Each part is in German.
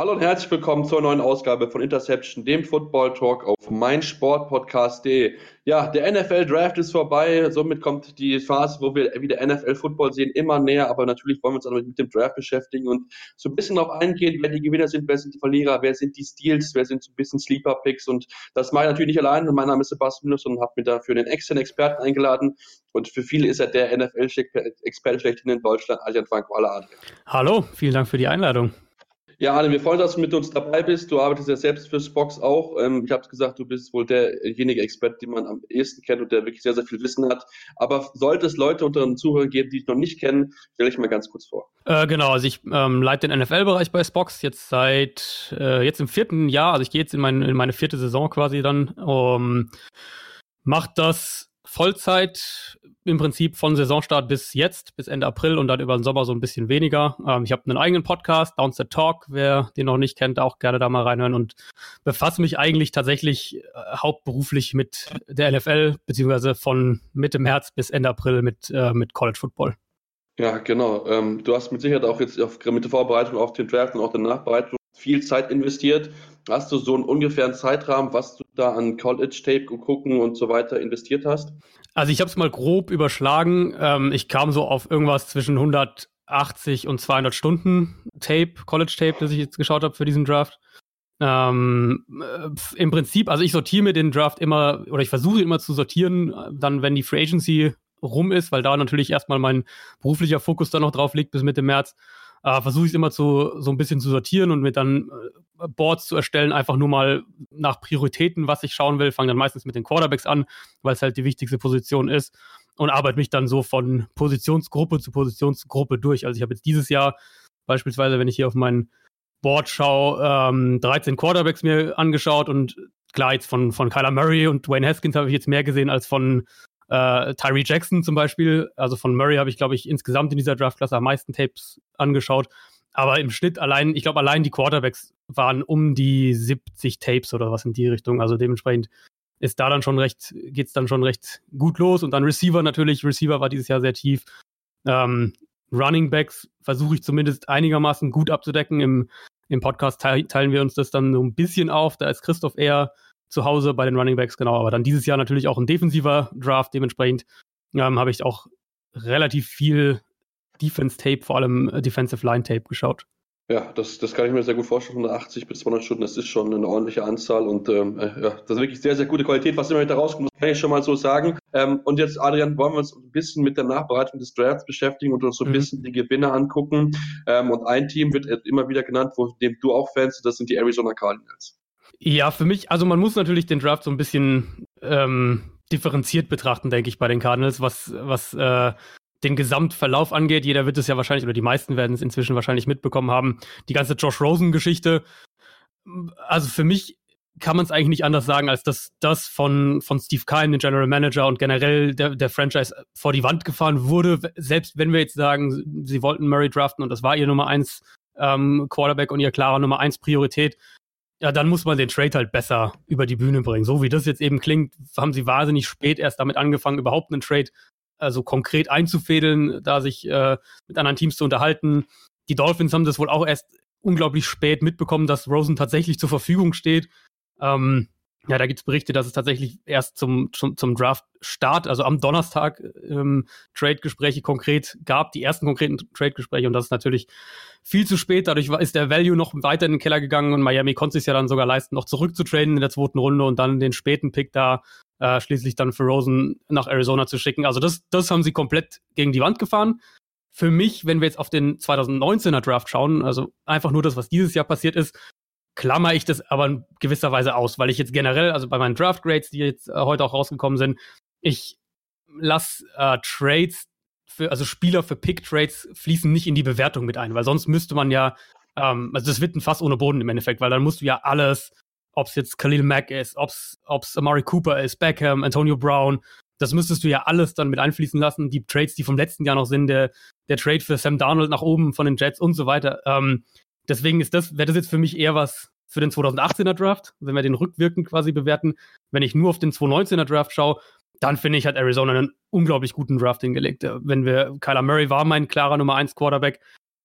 Hallo und herzlich willkommen zur neuen Ausgabe von Interception, dem Football Talk auf meinsportpodcast.de. Ja, der NFL Draft ist vorbei, somit kommt die Phase, wo wir wieder NFL Football sehen, immer näher, aber natürlich wollen wir uns auch mit dem Draft beschäftigen und so ein bisschen darauf eingehen, wer die Gewinner sind, wer sind die Verlierer, wer sind die Steals, wer sind so ein bisschen Sleeper Picks und das mache ich natürlich nicht allein. Mein Name ist Sebastian Minus und habe mir dafür einen externen Experten eingeladen und für viele ist er der NFL-Experte schlechthin in Deutschland, Adrian Franco. Hallo Hallo, vielen Dank für die Einladung. Ja, Arne, wir freuen uns, dass du mit uns dabei bist. Du arbeitest ja selbst für Spox auch. Ähm, ich habe gesagt, du bist wohl derjenige Experte, den man am ehesten kennt und der wirklich sehr, sehr viel Wissen hat. Aber sollte es Leute unter den Zuhörern geben, die dich noch nicht kennen, stelle ich mal ganz kurz vor. Äh, genau, also ich ähm, leite den NFL-Bereich bei Spox jetzt seit äh, jetzt im vierten Jahr. Also ich gehe jetzt in, mein, in meine vierte Saison quasi dann. Um, macht das Vollzeit im Prinzip von Saisonstart bis jetzt, bis Ende April und dann über den Sommer so ein bisschen weniger. Ähm, ich habe einen eigenen Podcast, Downset Talk, wer den noch nicht kennt, auch gerne da mal reinhören und befasse mich eigentlich tatsächlich äh, hauptberuflich mit der NFL, beziehungsweise von Mitte März bis Ende April mit, äh, mit College Football. Ja, genau. Ähm, du hast mit Sicherheit auch jetzt auf, mit der Vorbereitung auf den Draft und auch der Nachbereitung viel Zeit investiert. Hast du so einen ungefähren Zeitrahmen, was du da an College-Tape gucken und so weiter investiert hast? Also ich habe es mal grob überschlagen. Ähm, ich kam so auf irgendwas zwischen 180 und 200 Stunden Tape, College-Tape, das ich jetzt geschaut habe für diesen Draft. Ähm, äh, Im Prinzip, also ich sortiere mir den Draft immer, oder ich versuche immer zu sortieren, dann wenn die Free Agency rum ist, weil da natürlich erstmal mein beruflicher Fokus dann noch drauf liegt bis Mitte März äh, versuche ich es immer zu, so ein bisschen zu sortieren und mir dann äh, Boards zu erstellen, einfach nur mal nach Prioritäten, was ich schauen will. Fange dann meistens mit den Quarterbacks an, weil es halt die wichtigste Position ist und arbeite mich dann so von Positionsgruppe zu Positionsgruppe durch. Also ich habe jetzt dieses Jahr beispielsweise, wenn ich hier auf mein Board schaue, ähm, 13 Quarterbacks mir angeschaut und klar, jetzt von, von Kyler Murray und Dwayne Haskins habe ich jetzt mehr gesehen als von äh, Tyree Jackson zum Beispiel, also von Murray habe ich, glaube ich, insgesamt in dieser Draftklasse am meisten Tapes angeschaut. Aber im Schnitt allein, ich glaube, allein die Quarterbacks waren um die 70 Tapes oder was in die Richtung. Also dementsprechend ist da dann schon recht, geht es dann schon recht gut los. Und dann Receiver natürlich. Receiver war dieses Jahr sehr tief. Ähm, Running Backs versuche ich zumindest einigermaßen gut abzudecken. Im, im Podcast teilen wir uns das dann so ein bisschen auf. Da ist Christoph eher zu Hause bei den Running Backs, genau. Aber dann dieses Jahr natürlich auch ein defensiver Draft. Dementsprechend ähm, habe ich auch relativ viel Defense-Tape, vor allem äh, Defensive Line-Tape geschaut. Ja, das, das kann ich mir sehr gut vorstellen. 180 bis 200 Stunden, das ist schon eine ordentliche Anzahl und ähm, äh, ja, das ist wirklich sehr, sehr gute Qualität, was immer da rauskommt, kann ich schon mal so sagen. Ähm, und jetzt, Adrian, wollen wir uns ein bisschen mit der Nachbereitung des Drafts beschäftigen und uns so ein mhm. bisschen die Gewinner angucken. Ähm, und ein Team wird immer wieder genannt, wo dem du auch Fans, das sind die Arizona Cardinals. Ja, für mich, also man muss natürlich den Draft so ein bisschen ähm, differenziert betrachten, denke ich, bei den Cardinals, was, was äh, den Gesamtverlauf angeht. Jeder wird es ja wahrscheinlich, oder die meisten werden es inzwischen wahrscheinlich mitbekommen haben. Die ganze Josh Rosen-Geschichte. Also für mich kann man es eigentlich nicht anders sagen, als dass das von, von Steve Keim, dem General Manager und generell der, der Franchise vor die Wand gefahren wurde. Selbst wenn wir jetzt sagen, sie wollten Murray draften und das war ihr Nummer eins ähm, Quarterback und ihr klarer Nummer eins Priorität, ja, dann muss man den Trade halt besser über die Bühne bringen. So wie das jetzt eben klingt, haben sie wahnsinnig spät erst damit angefangen, überhaupt einen Trade also konkret einzufädeln, da sich äh, mit anderen Teams zu unterhalten. Die Dolphins haben das wohl auch erst unglaublich spät mitbekommen, dass Rosen tatsächlich zur Verfügung steht. Ähm, ja, da gibt es Berichte, dass es tatsächlich erst zum, zum, zum Draft-Start, also am Donnerstag, ähm, Trade-Gespräche konkret gab, die ersten konkreten Trade-Gespräche und das ist natürlich viel zu spät. Dadurch ist der Value noch weiter in den Keller gegangen und Miami konnte es ja dann sogar leisten, noch zurückzutraden in der zweiten Runde und dann den späten Pick da äh, schließlich dann für Rosen nach Arizona zu schicken. Also das, das haben sie komplett gegen die Wand gefahren. Für mich, wenn wir jetzt auf den 2019er Draft schauen, also einfach nur das, was dieses Jahr passiert ist, klammer ich das aber in gewisser Weise aus, weil ich jetzt generell, also bei meinen Draft Grades, die jetzt äh, heute auch rausgekommen sind, ich lasse äh, Trades für, also Spieler für Pick Trades fließen nicht in die Bewertung mit ein, weil sonst müsste man ja, ähm, also das wird ein Fass ohne Boden im Endeffekt, weil dann musst du ja alles, ob es jetzt Khalil Mack ist, ob es Amari Cooper ist, Beckham, Antonio Brown, das müsstest du ja alles dann mit einfließen lassen. Die Trades, die vom letzten Jahr noch sind, der, der Trade für Sam Darnold nach oben von den Jets und so weiter. Ähm, deswegen ist das, wäre das jetzt für mich eher was für den 2018er Draft, wenn wir den rückwirkend quasi bewerten. Wenn ich nur auf den 2019er Draft schaue, dann finde ich, hat Arizona einen unglaublich guten Draft hingelegt. Wenn wir, Kyler Murray war mein klarer Nummer 1 Quarterback.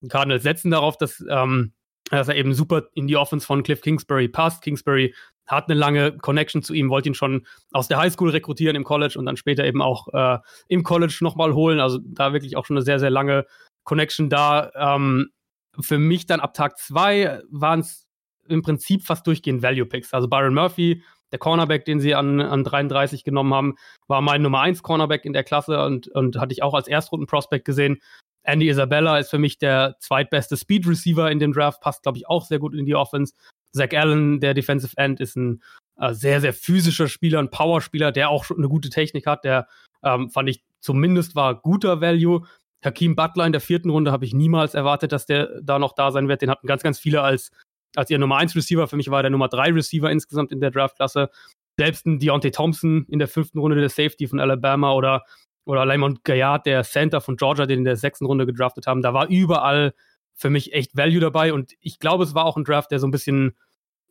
Cardinals setzen darauf, dass, ähm, dass er eben super in die Offense von Cliff Kingsbury passt. Kingsbury hat eine lange Connection zu ihm, wollte ihn schon aus der Highschool rekrutieren im College und dann später eben auch äh, im College nochmal holen. Also da wirklich auch schon eine sehr, sehr lange Connection da. Ähm, für mich dann ab Tag zwei waren es im Prinzip fast durchgehend Value Picks. Also Byron Murphy, der Cornerback, den sie an, an 33 genommen haben, war mein Nummer 1 Cornerback in der Klasse und, und hatte ich auch als Erstrunden-Prospect gesehen. Andy Isabella ist für mich der zweitbeste Speed Receiver in dem Draft, passt, glaube ich, auch sehr gut in die Offense. Zach Allen, der Defensive End, ist ein äh, sehr, sehr physischer Spieler, ein Powerspieler, der auch schon eine gute Technik hat, der ähm, fand ich zumindest war guter Value. Hakeem Butler in der vierten Runde habe ich niemals erwartet, dass der da noch da sein wird. Den hatten ganz, ganz viele als, als ihr Nummer 1 Receiver. Für mich war er der Nummer 3 Receiver insgesamt in der Draftklasse. Selbst ein Deontay Thompson in der fünften Runde der Safety von Alabama oder, oder Lamont Gaillard, der Center von Georgia, den in der sechsten Runde gedraftet haben. Da war überall für mich echt Value dabei und ich glaube, es war auch ein Draft, der so ein bisschen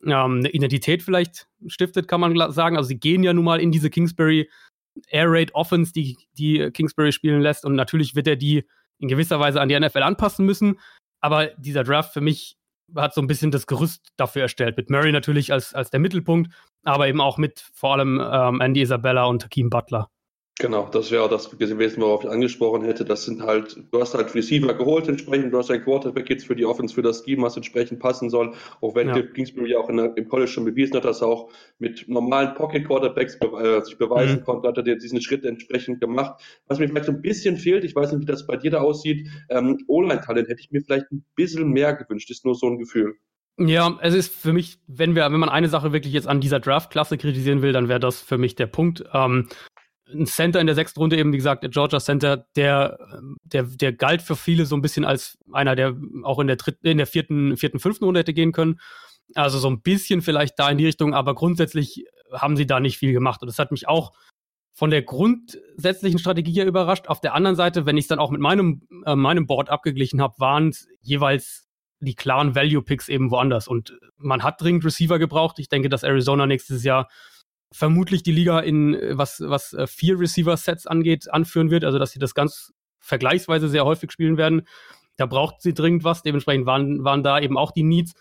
ähm, eine Identität vielleicht stiftet, kann man sagen. Also sie gehen ja nun mal in diese Kingsbury Air Raid Offense, die, die Kingsbury spielen lässt und natürlich wird er die in gewisser Weise an die NFL anpassen müssen. Aber dieser Draft für mich hat so ein bisschen das Gerüst dafür erstellt. Mit Murray natürlich als, als der Mittelpunkt, aber eben auch mit vor allem ähm, Andy Isabella und Hakeem Butler. Genau, das wäre auch das gewesen, worauf ich angesprochen hätte. Das sind halt, du hast halt Receiver geholt entsprechend, du hast ein Quarterback jetzt für die Offense, für das Scheme, was entsprechend passen soll. Auch wenn ja. Kingsbury auch der, im College schon bewiesen hat, dass er auch mit normalen Pocket Quarterbacks be äh, sich beweisen mhm. konnte, hat er diesen Schritt entsprechend gemacht. Was mir vielleicht so ein bisschen fehlt, ich weiß nicht, wie das bei dir da aussieht, ähm, Online-Talent hätte ich mir vielleicht ein bisschen mehr gewünscht, ist nur so ein Gefühl. Ja, es ist für mich, wenn wir, wenn man eine Sache wirklich jetzt an dieser Draft-Klasse kritisieren will, dann wäre das für mich der Punkt. Ähm, ein Center in der sechsten Runde eben, wie gesagt, der Georgia Center, der, der, der galt für viele so ein bisschen als einer, der auch in der dritten, in der vierten, vierten, fünften Runde hätte gehen können. Also so ein bisschen vielleicht da in die Richtung, aber grundsätzlich haben sie da nicht viel gemacht. Und das hat mich auch von der grundsätzlichen Strategie her überrascht. Auf der anderen Seite, wenn ich es dann auch mit meinem, äh, meinem Board abgeglichen habe, waren es jeweils die klaren Value Picks eben woanders. Und man hat dringend Receiver gebraucht. Ich denke, dass Arizona nächstes Jahr vermutlich die Liga in äh, was, was äh, vier Receiver-Sets angeht, anführen wird, also dass sie das ganz vergleichsweise sehr häufig spielen werden. Da braucht sie dringend was. Dementsprechend waren, waren da eben auch die Needs.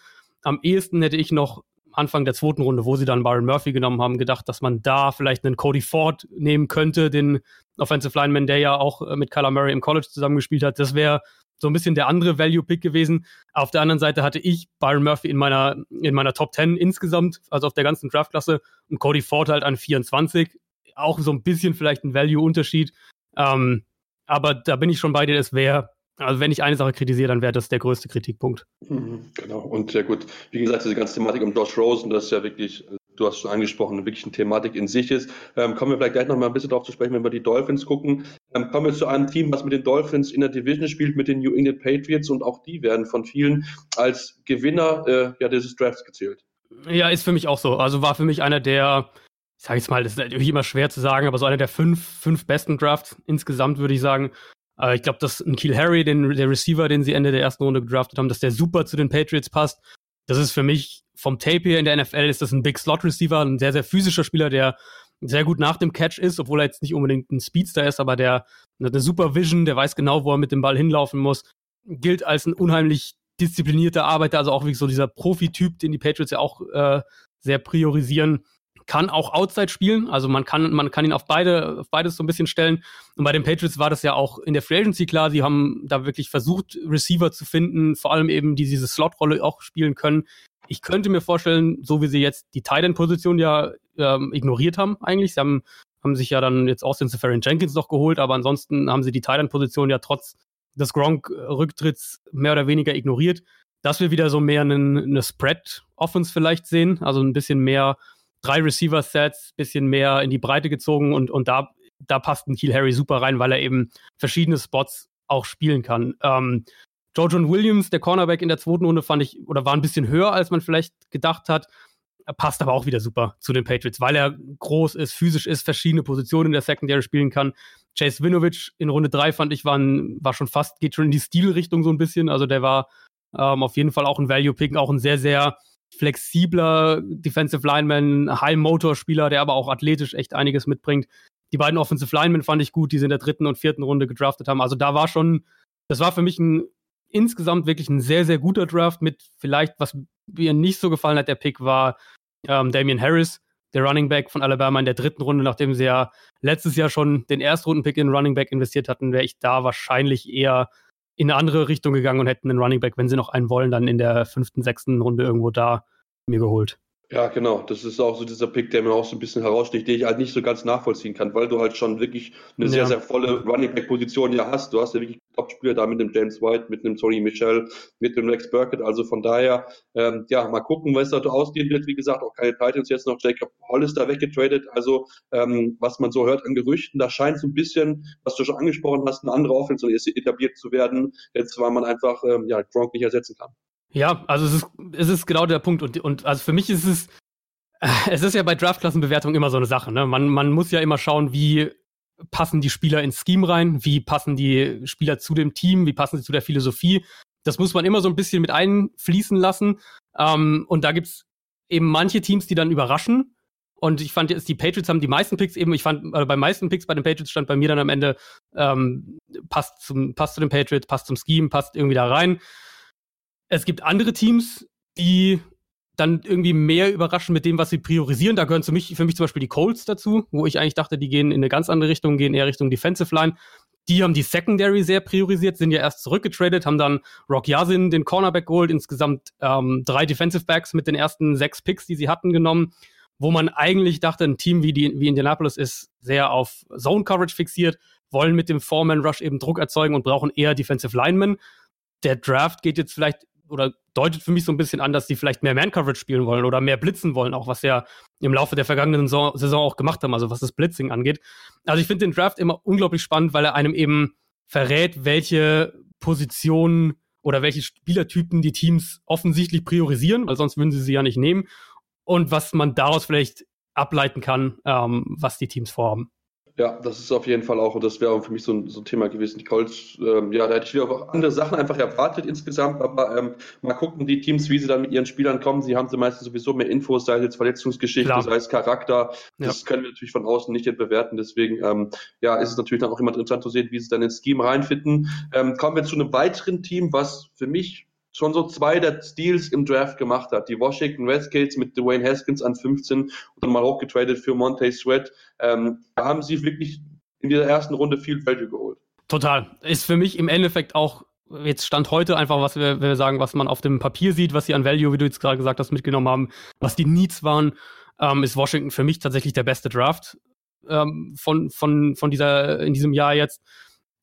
Am ehesten hätte ich noch Anfang der zweiten Runde, wo sie dann Byron Murphy genommen haben, gedacht, dass man da vielleicht einen Cody Ford nehmen könnte, den Offensive Lineman, der ja auch äh, mit Kyler Murray im College zusammengespielt hat. Das wäre so ein bisschen der andere Value-Pick gewesen. Auf der anderen Seite hatte ich Byron Murphy in meiner, in meiner Top 10 insgesamt, also auf der ganzen Draftklasse, und Cody Ford halt an 24. Auch so ein bisschen vielleicht ein Value-Unterschied. Ähm, aber da bin ich schon bei dir, es wäre also wenn ich eine Sache kritisiere, dann wäre das der größte Kritikpunkt. Mhm, genau. Und ja gut, wie gesagt, diese ganze Thematik um Josh Rosen, das ist ja wirklich du hast schon angesprochen, wirklich eine Thematik in sich ist. Ähm, kommen wir vielleicht gleich noch mal ein bisschen darauf zu sprechen, wenn wir die Dolphins gucken. Ähm, kommen wir zu einem Team, was mit den Dolphins in der Division spielt, mit den New England Patriots und auch die werden von vielen als Gewinner äh, ja, dieses Drafts gezählt. Ja, ist für mich auch so. Also war für mich einer der, ich sage jetzt mal, das ist natürlich immer schwer zu sagen, aber so einer der fünf, fünf besten Drafts insgesamt, würde ich sagen. Äh, ich glaube, dass ein Kiel Harry, den, der Receiver, den sie Ende der ersten Runde gedraftet haben, dass der super zu den Patriots passt. Das ist für mich vom Tape hier in der NFL ist das ein Big Slot Receiver, ein sehr, sehr physischer Spieler, der sehr gut nach dem Catch ist, obwohl er jetzt nicht unbedingt ein Speedster ist, aber der hat eine super Vision, der weiß genau, wo er mit dem Ball hinlaufen muss, gilt als ein unheimlich disziplinierter Arbeiter, also auch wirklich so dieser Profi-Typ, den die Patriots ja auch äh, sehr priorisieren kann auch Outside spielen. Also man kann, man kann ihn auf beide, auf beides so ein bisschen stellen. Und bei den Patriots war das ja auch in der Free Agency klar. Sie haben da wirklich versucht, Receiver zu finden, vor allem eben, die diese Slot-Rolle auch spielen können. Ich könnte mir vorstellen, so wie sie jetzt die Titan-Position ja ähm, ignoriert haben, eigentlich. Sie haben, haben sich ja dann jetzt Austin Safarian Jenkins noch geholt, aber ansonsten haben sie die Titan-Position ja trotz des Gronk-Rücktritts mehr oder weniger ignoriert. Dass wir wieder so mehr einen, eine Spread-Offense vielleicht sehen, also ein bisschen mehr drei Receiver-Sets, bisschen mehr in die Breite gezogen und, und da, da passt ein Kiel Harry super rein, weil er eben verschiedene Spots auch spielen kann. Ähm, Joe Williams, der Cornerback in der zweiten Runde, fand ich, oder war ein bisschen höher, als man vielleicht gedacht hat. Er passt aber auch wieder super zu den Patriots, weil er groß ist, physisch ist, verschiedene Positionen in der Secondary spielen kann. Chase Winovich in Runde drei fand ich, war, ein, war schon fast, geht schon in die Stilrichtung so ein bisschen. Also der war ähm, auf jeden Fall auch ein Value-Pick, auch ein sehr, sehr flexibler Defensive Lineman, High-Motor-Spieler, der aber auch athletisch echt einiges mitbringt. Die beiden Offensive Linemen fand ich gut, die sie in der dritten und vierten Runde gedraftet haben. Also da war schon, das war für mich ein insgesamt wirklich ein sehr, sehr guter Draft mit vielleicht, was mir nicht so gefallen hat, der Pick war ähm, Damian Harris, der Running Back von Alabama in der dritten Runde, nachdem sie ja letztes Jahr schon den Erstrunden-Pick in Running Back investiert hatten, wäre ich da wahrscheinlich eher in eine andere Richtung gegangen und hätten einen Running Back, wenn sie noch einen wollen, dann in der fünften, sechsten Runde irgendwo da mir geholt. Ja, genau. Das ist auch so dieser Pick, der mir auch so ein bisschen heraussticht, den ich halt nicht so ganz nachvollziehen kann, weil du halt schon wirklich eine ja. sehr, sehr volle Running Back Position ja hast. Du hast ja wirklich Top-Spieler da mit dem James White, mit dem Tony Michel, mit dem Rex Burkett. Also von daher, ähm, ja, mal gucken, was da ausgehen wird. Wie gesagt, auch keine Titans jetzt noch. Jacob Hollister weggetradet. Also, ähm, was man so hört an Gerüchten, da scheint so ein bisschen, was du schon angesprochen hast, eine andere Offense etabliert zu werden. Jetzt, weil man einfach, ähm, ja, Gronk nicht ersetzen kann. Ja, also es ist, es ist genau der Punkt. Und, und also für mich ist es, es ist ja bei Draftklassenbewertung immer so eine Sache. Ne? Man, man muss ja immer schauen, wie passen die Spieler ins Scheme rein, wie passen die Spieler zu dem Team, wie passen sie zu der Philosophie. Das muss man immer so ein bisschen mit einfließen lassen. Ähm, und da gibt's eben manche Teams, die dann überraschen. Und ich fand jetzt, die Patriots haben die meisten Picks eben, ich fand, äh, bei meisten Picks bei den Patriots stand bei mir dann am Ende, ähm, passt, zum, passt zu den Patriots, passt zum Scheme, passt irgendwie da rein. Es gibt andere Teams, die dann irgendwie mehr überraschen mit dem, was sie priorisieren. Da gehören für mich, für mich zum Beispiel die Colts dazu, wo ich eigentlich dachte, die gehen in eine ganz andere Richtung, gehen eher Richtung Defensive Line. Die haben die Secondary sehr priorisiert, sind ja erst zurückgetradet, haben dann Rock Yasin, den Cornerback geholt, insgesamt ähm, drei Defensive Backs mit den ersten sechs Picks, die sie hatten, genommen, wo man eigentlich dachte, ein Team wie, die, wie Indianapolis ist sehr auf Zone Coverage fixiert, wollen mit dem Foreman Rush eben Druck erzeugen und brauchen eher Defensive Linemen. Der Draft geht jetzt vielleicht oder deutet für mich so ein bisschen an, dass die vielleicht mehr Man-Coverage spielen wollen oder mehr blitzen wollen, auch was ja im Laufe der vergangenen Saison auch gemacht haben, also was das Blitzing angeht. Also ich finde den Draft immer unglaublich spannend, weil er einem eben verrät, welche Positionen oder welche Spielertypen die Teams offensichtlich priorisieren, weil sonst würden sie sie ja nicht nehmen. Und was man daraus vielleicht ableiten kann, ähm, was die Teams vorhaben. Ja, das ist auf jeden Fall auch, und das wäre für mich so ein, so ein Thema gewesen. Die Colts, ähm, ja, da hätte ich wieder auch andere Sachen einfach erwartet insgesamt, aber ähm, mal gucken, die Teams, wie sie dann mit ihren Spielern kommen. Sie haben sie meistens sowieso mehr Infos, sei es jetzt Verletzungsgeschichte, Klar. sei es Charakter. Das ja. können wir natürlich von außen nicht bewerten. Deswegen, ähm, ja, ist es natürlich dann auch immer interessant zu sehen, wie sie dann ins Scheme reinfinden. Ähm, kommen wir zu einem weiteren Team, was für mich schon so zwei der Steals im Draft gemacht hat. Die Washington Redskins mit Dwayne Haskins an 15 und dann mal hochgetradet für Monte Sweat. Ähm, da haben sie wirklich in dieser ersten Runde viel Value geholt. Total. Ist für mich im Endeffekt auch jetzt stand heute einfach, was wir, wir sagen, was man auf dem Papier sieht, was sie an Value, wie du jetzt gerade gesagt hast, mitgenommen haben, was die Needs waren, ähm, ist Washington für mich tatsächlich der beste Draft ähm, von, von, von dieser, in diesem Jahr jetzt.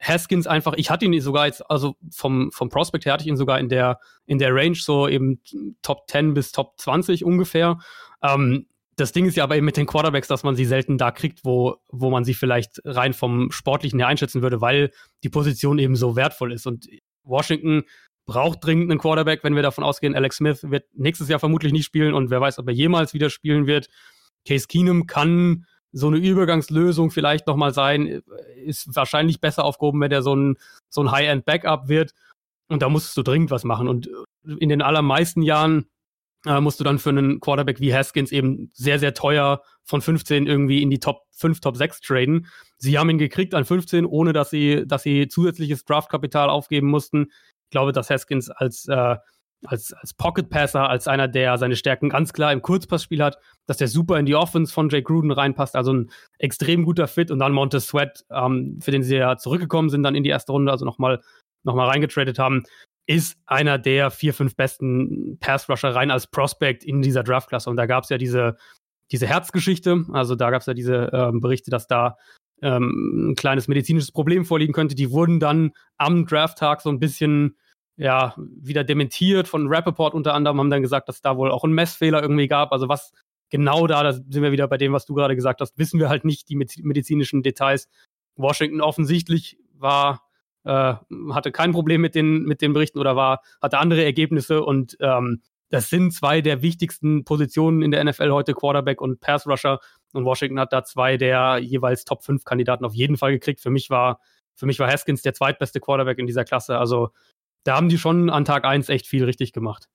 Haskins einfach, ich hatte ihn sogar jetzt, also vom, vom Prospect her hatte ich ihn sogar in der, in der Range, so eben Top 10 bis Top 20 ungefähr. Ähm, das Ding ist ja aber eben mit den Quarterbacks, dass man sie selten da kriegt, wo, wo man sie vielleicht rein vom Sportlichen her einschätzen würde, weil die Position eben so wertvoll ist. Und Washington braucht dringend einen Quarterback, wenn wir davon ausgehen, Alex Smith wird nächstes Jahr vermutlich nicht spielen und wer weiß, ob er jemals wieder spielen wird. Case Keenum kann so eine Übergangslösung vielleicht nochmal sein, ist wahrscheinlich besser aufgehoben, wenn der so ein, so ein High-End-Backup wird. Und da musst du dringend was machen. Und in den allermeisten Jahren äh, musst du dann für einen Quarterback wie Haskins eben sehr, sehr teuer von 15 irgendwie in die Top 5, Top 6 traden. Sie haben ihn gekriegt an 15, ohne dass sie, dass sie zusätzliches Draftkapital aufgeben mussten. Ich glaube, dass Haskins als äh, als, als Pocket Passer, als einer, der seine Stärken ganz klar im Kurzpassspiel hat, dass der super in die Offense von Jake Gruden reinpasst, also ein extrem guter Fit und dann Montez Sweat, ähm, für den sie ja zurückgekommen sind, dann in die erste Runde, also nochmal noch mal reingetradet haben, ist einer der vier, fünf besten Pass-Rusher rein als Prospect in dieser Draftklasse. Und da gab es ja diese, diese Herzgeschichte, also da gab es ja diese ähm, Berichte, dass da ähm, ein kleines medizinisches Problem vorliegen könnte. Die wurden dann am Drafttag so ein bisschen ja, wieder dementiert von Rappaport unter anderem, haben dann gesagt, dass da wohl auch ein Messfehler irgendwie gab. Also was genau da, da sind wir wieder bei dem, was du gerade gesagt hast, wissen wir halt nicht die medizinischen Details. Washington offensichtlich war, äh, hatte kein Problem mit den, mit den Berichten oder war, hatte andere Ergebnisse und ähm, das sind zwei der wichtigsten Positionen in der NFL heute, Quarterback und Pass Rusher. Und Washington hat da zwei der jeweils Top 5 Kandidaten auf jeden Fall gekriegt. Für mich war, für mich war Haskins der zweitbeste Quarterback in dieser Klasse. Also da haben die schon an Tag 1 echt viel richtig gemacht.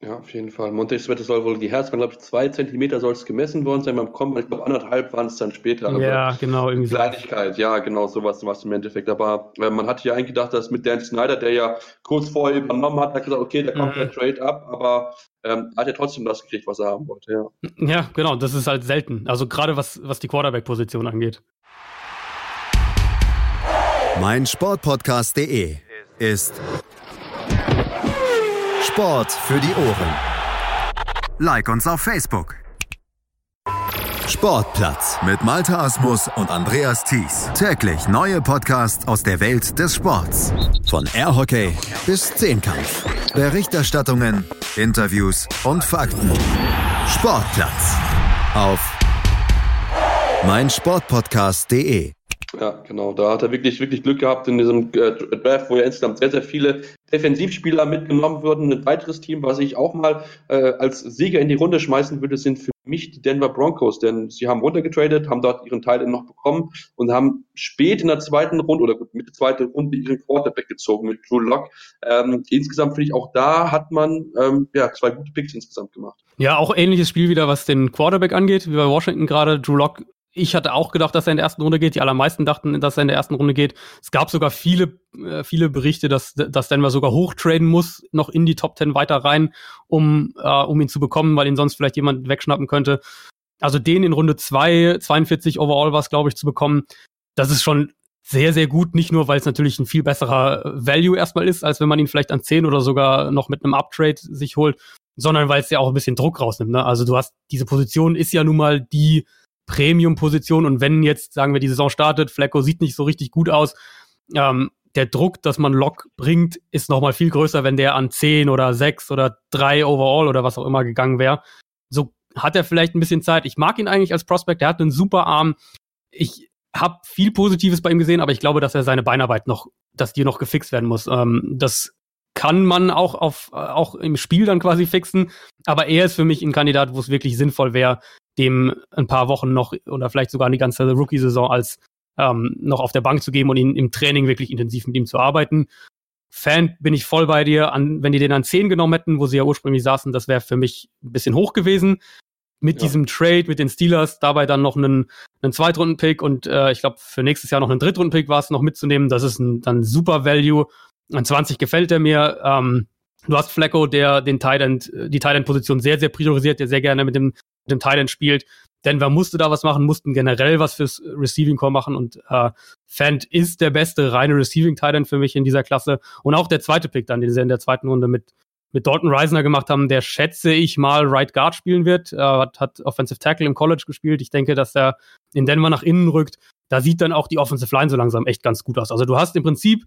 Ja, auf jeden Fall. Monte Sweat soll wohl die Herz, glaube ich, zwei Zentimeter soll es gemessen worden sein beim Kommen. Ich glaube, anderthalb waren es dann später. Also ja, genau. Irgendwie Kleinigkeit, so. ja, genau, sowas was im Endeffekt. Aber äh, man hatte ja eigentlich gedacht, dass mit Dan Snyder, der ja kurz vorher übernommen hat, hat gesagt, okay, da kommt mhm. der Trade ab, aber ähm, hat er trotzdem das gekriegt, was er haben wollte, ja. Ja, genau, das ist halt selten. Also gerade was, was die Quarterback-Position angeht. Mein Sportpodcast.de ist Sport für die Ohren. Like uns auf Facebook. Sportplatz mit Malta Asmus und Andreas Thies. Täglich neue Podcasts aus der Welt des Sports. Von Airhockey bis Zehnkampf. Berichterstattungen, Interviews und Fakten. Sportplatz auf meinsportpodcast.de. Ja, genau. Da hat er wirklich, wirklich Glück gehabt in diesem äh, Draft, wo ja insgesamt sehr, sehr viele Defensivspieler mitgenommen würden. Ein weiteres Team, was ich auch mal äh, als Sieger in die Runde schmeißen würde, sind für mich die Denver Broncos, denn sie haben runtergetradet, haben dort ihren Teil noch bekommen und haben spät in der zweiten Runde oder gut, mit der zweiten Runde ihren Quarterback gezogen mit Drew Lock. Ähm, insgesamt finde ich auch da hat man ähm, ja zwei gute Picks insgesamt gemacht. Ja, auch ähnliches Spiel wieder, was den Quarterback angeht, wie bei Washington gerade. Drew Lock ich hatte auch gedacht, dass er in der ersten Runde geht. Die allermeisten dachten, dass er in der ersten Runde geht. Es gab sogar viele, äh, viele Berichte, dass, dass Denver sogar hochtraden muss, noch in die Top Ten weiter rein, um, äh, um ihn zu bekommen, weil ihn sonst vielleicht jemand wegschnappen könnte. Also den in Runde 2, 42 overall war es, glaube ich, zu bekommen. Das ist schon sehr, sehr gut. Nicht nur, weil es natürlich ein viel besserer Value erstmal ist, als wenn man ihn vielleicht an 10 oder sogar noch mit einem Uptrade sich holt, sondern weil es ja auch ein bisschen Druck rausnimmt. Ne? Also du hast, diese Position ist ja nun mal die Premium-Position und wenn jetzt, sagen wir, die Saison startet, Flecko sieht nicht so richtig gut aus, ähm, der Druck, dass man Lock bringt, ist nochmal viel größer, wenn der an 10 oder 6 oder 3 overall oder was auch immer gegangen wäre. So hat er vielleicht ein bisschen Zeit. Ich mag ihn eigentlich als Prospect, er hat einen super Arm. Ich habe viel Positives bei ihm gesehen, aber ich glaube, dass er seine Beinarbeit noch, dass die noch gefixt werden muss. Ähm, das kann man auch auf auch im Spiel dann quasi fixen, aber er ist für mich ein Kandidat, wo es wirklich sinnvoll wäre, dem ein paar Wochen noch oder vielleicht sogar die ganze Rookie-Saison als ähm, noch auf der Bank zu geben und ihn im Training wirklich intensiv mit ihm zu arbeiten. Fan bin ich voll bei dir. An, wenn die den an 10 genommen hätten, wo sie ja ursprünglich saßen, das wäre für mich ein bisschen hoch gewesen. Mit ja. diesem Trade mit den Steelers, dabei dann noch einen, einen Zweitrunden-Pick und äh, ich glaube für nächstes Jahr noch einen Drittrunden-Pick war es noch mitzunehmen. Das ist ein, dann super Value. An 20 gefällt er mir. Ähm, du hast Flacco, der den Tight End, die Tight End Position sehr, sehr priorisiert, der sehr gerne mit dem dem Thailand spielt. Denver musste da was machen, mussten generell was fürs Receiving Core machen und äh, Fant ist der beste reine Receiving Thailand für mich in dieser Klasse und auch der zweite Pick dann, den sie in der zweiten Runde mit mit Dalton Reisner gemacht haben, der schätze ich mal Right Guard spielen wird, äh, hat, hat Offensive Tackle im College gespielt. Ich denke, dass er in Denver nach innen rückt. Da sieht dann auch die Offensive Line so langsam echt ganz gut aus. Also du hast im Prinzip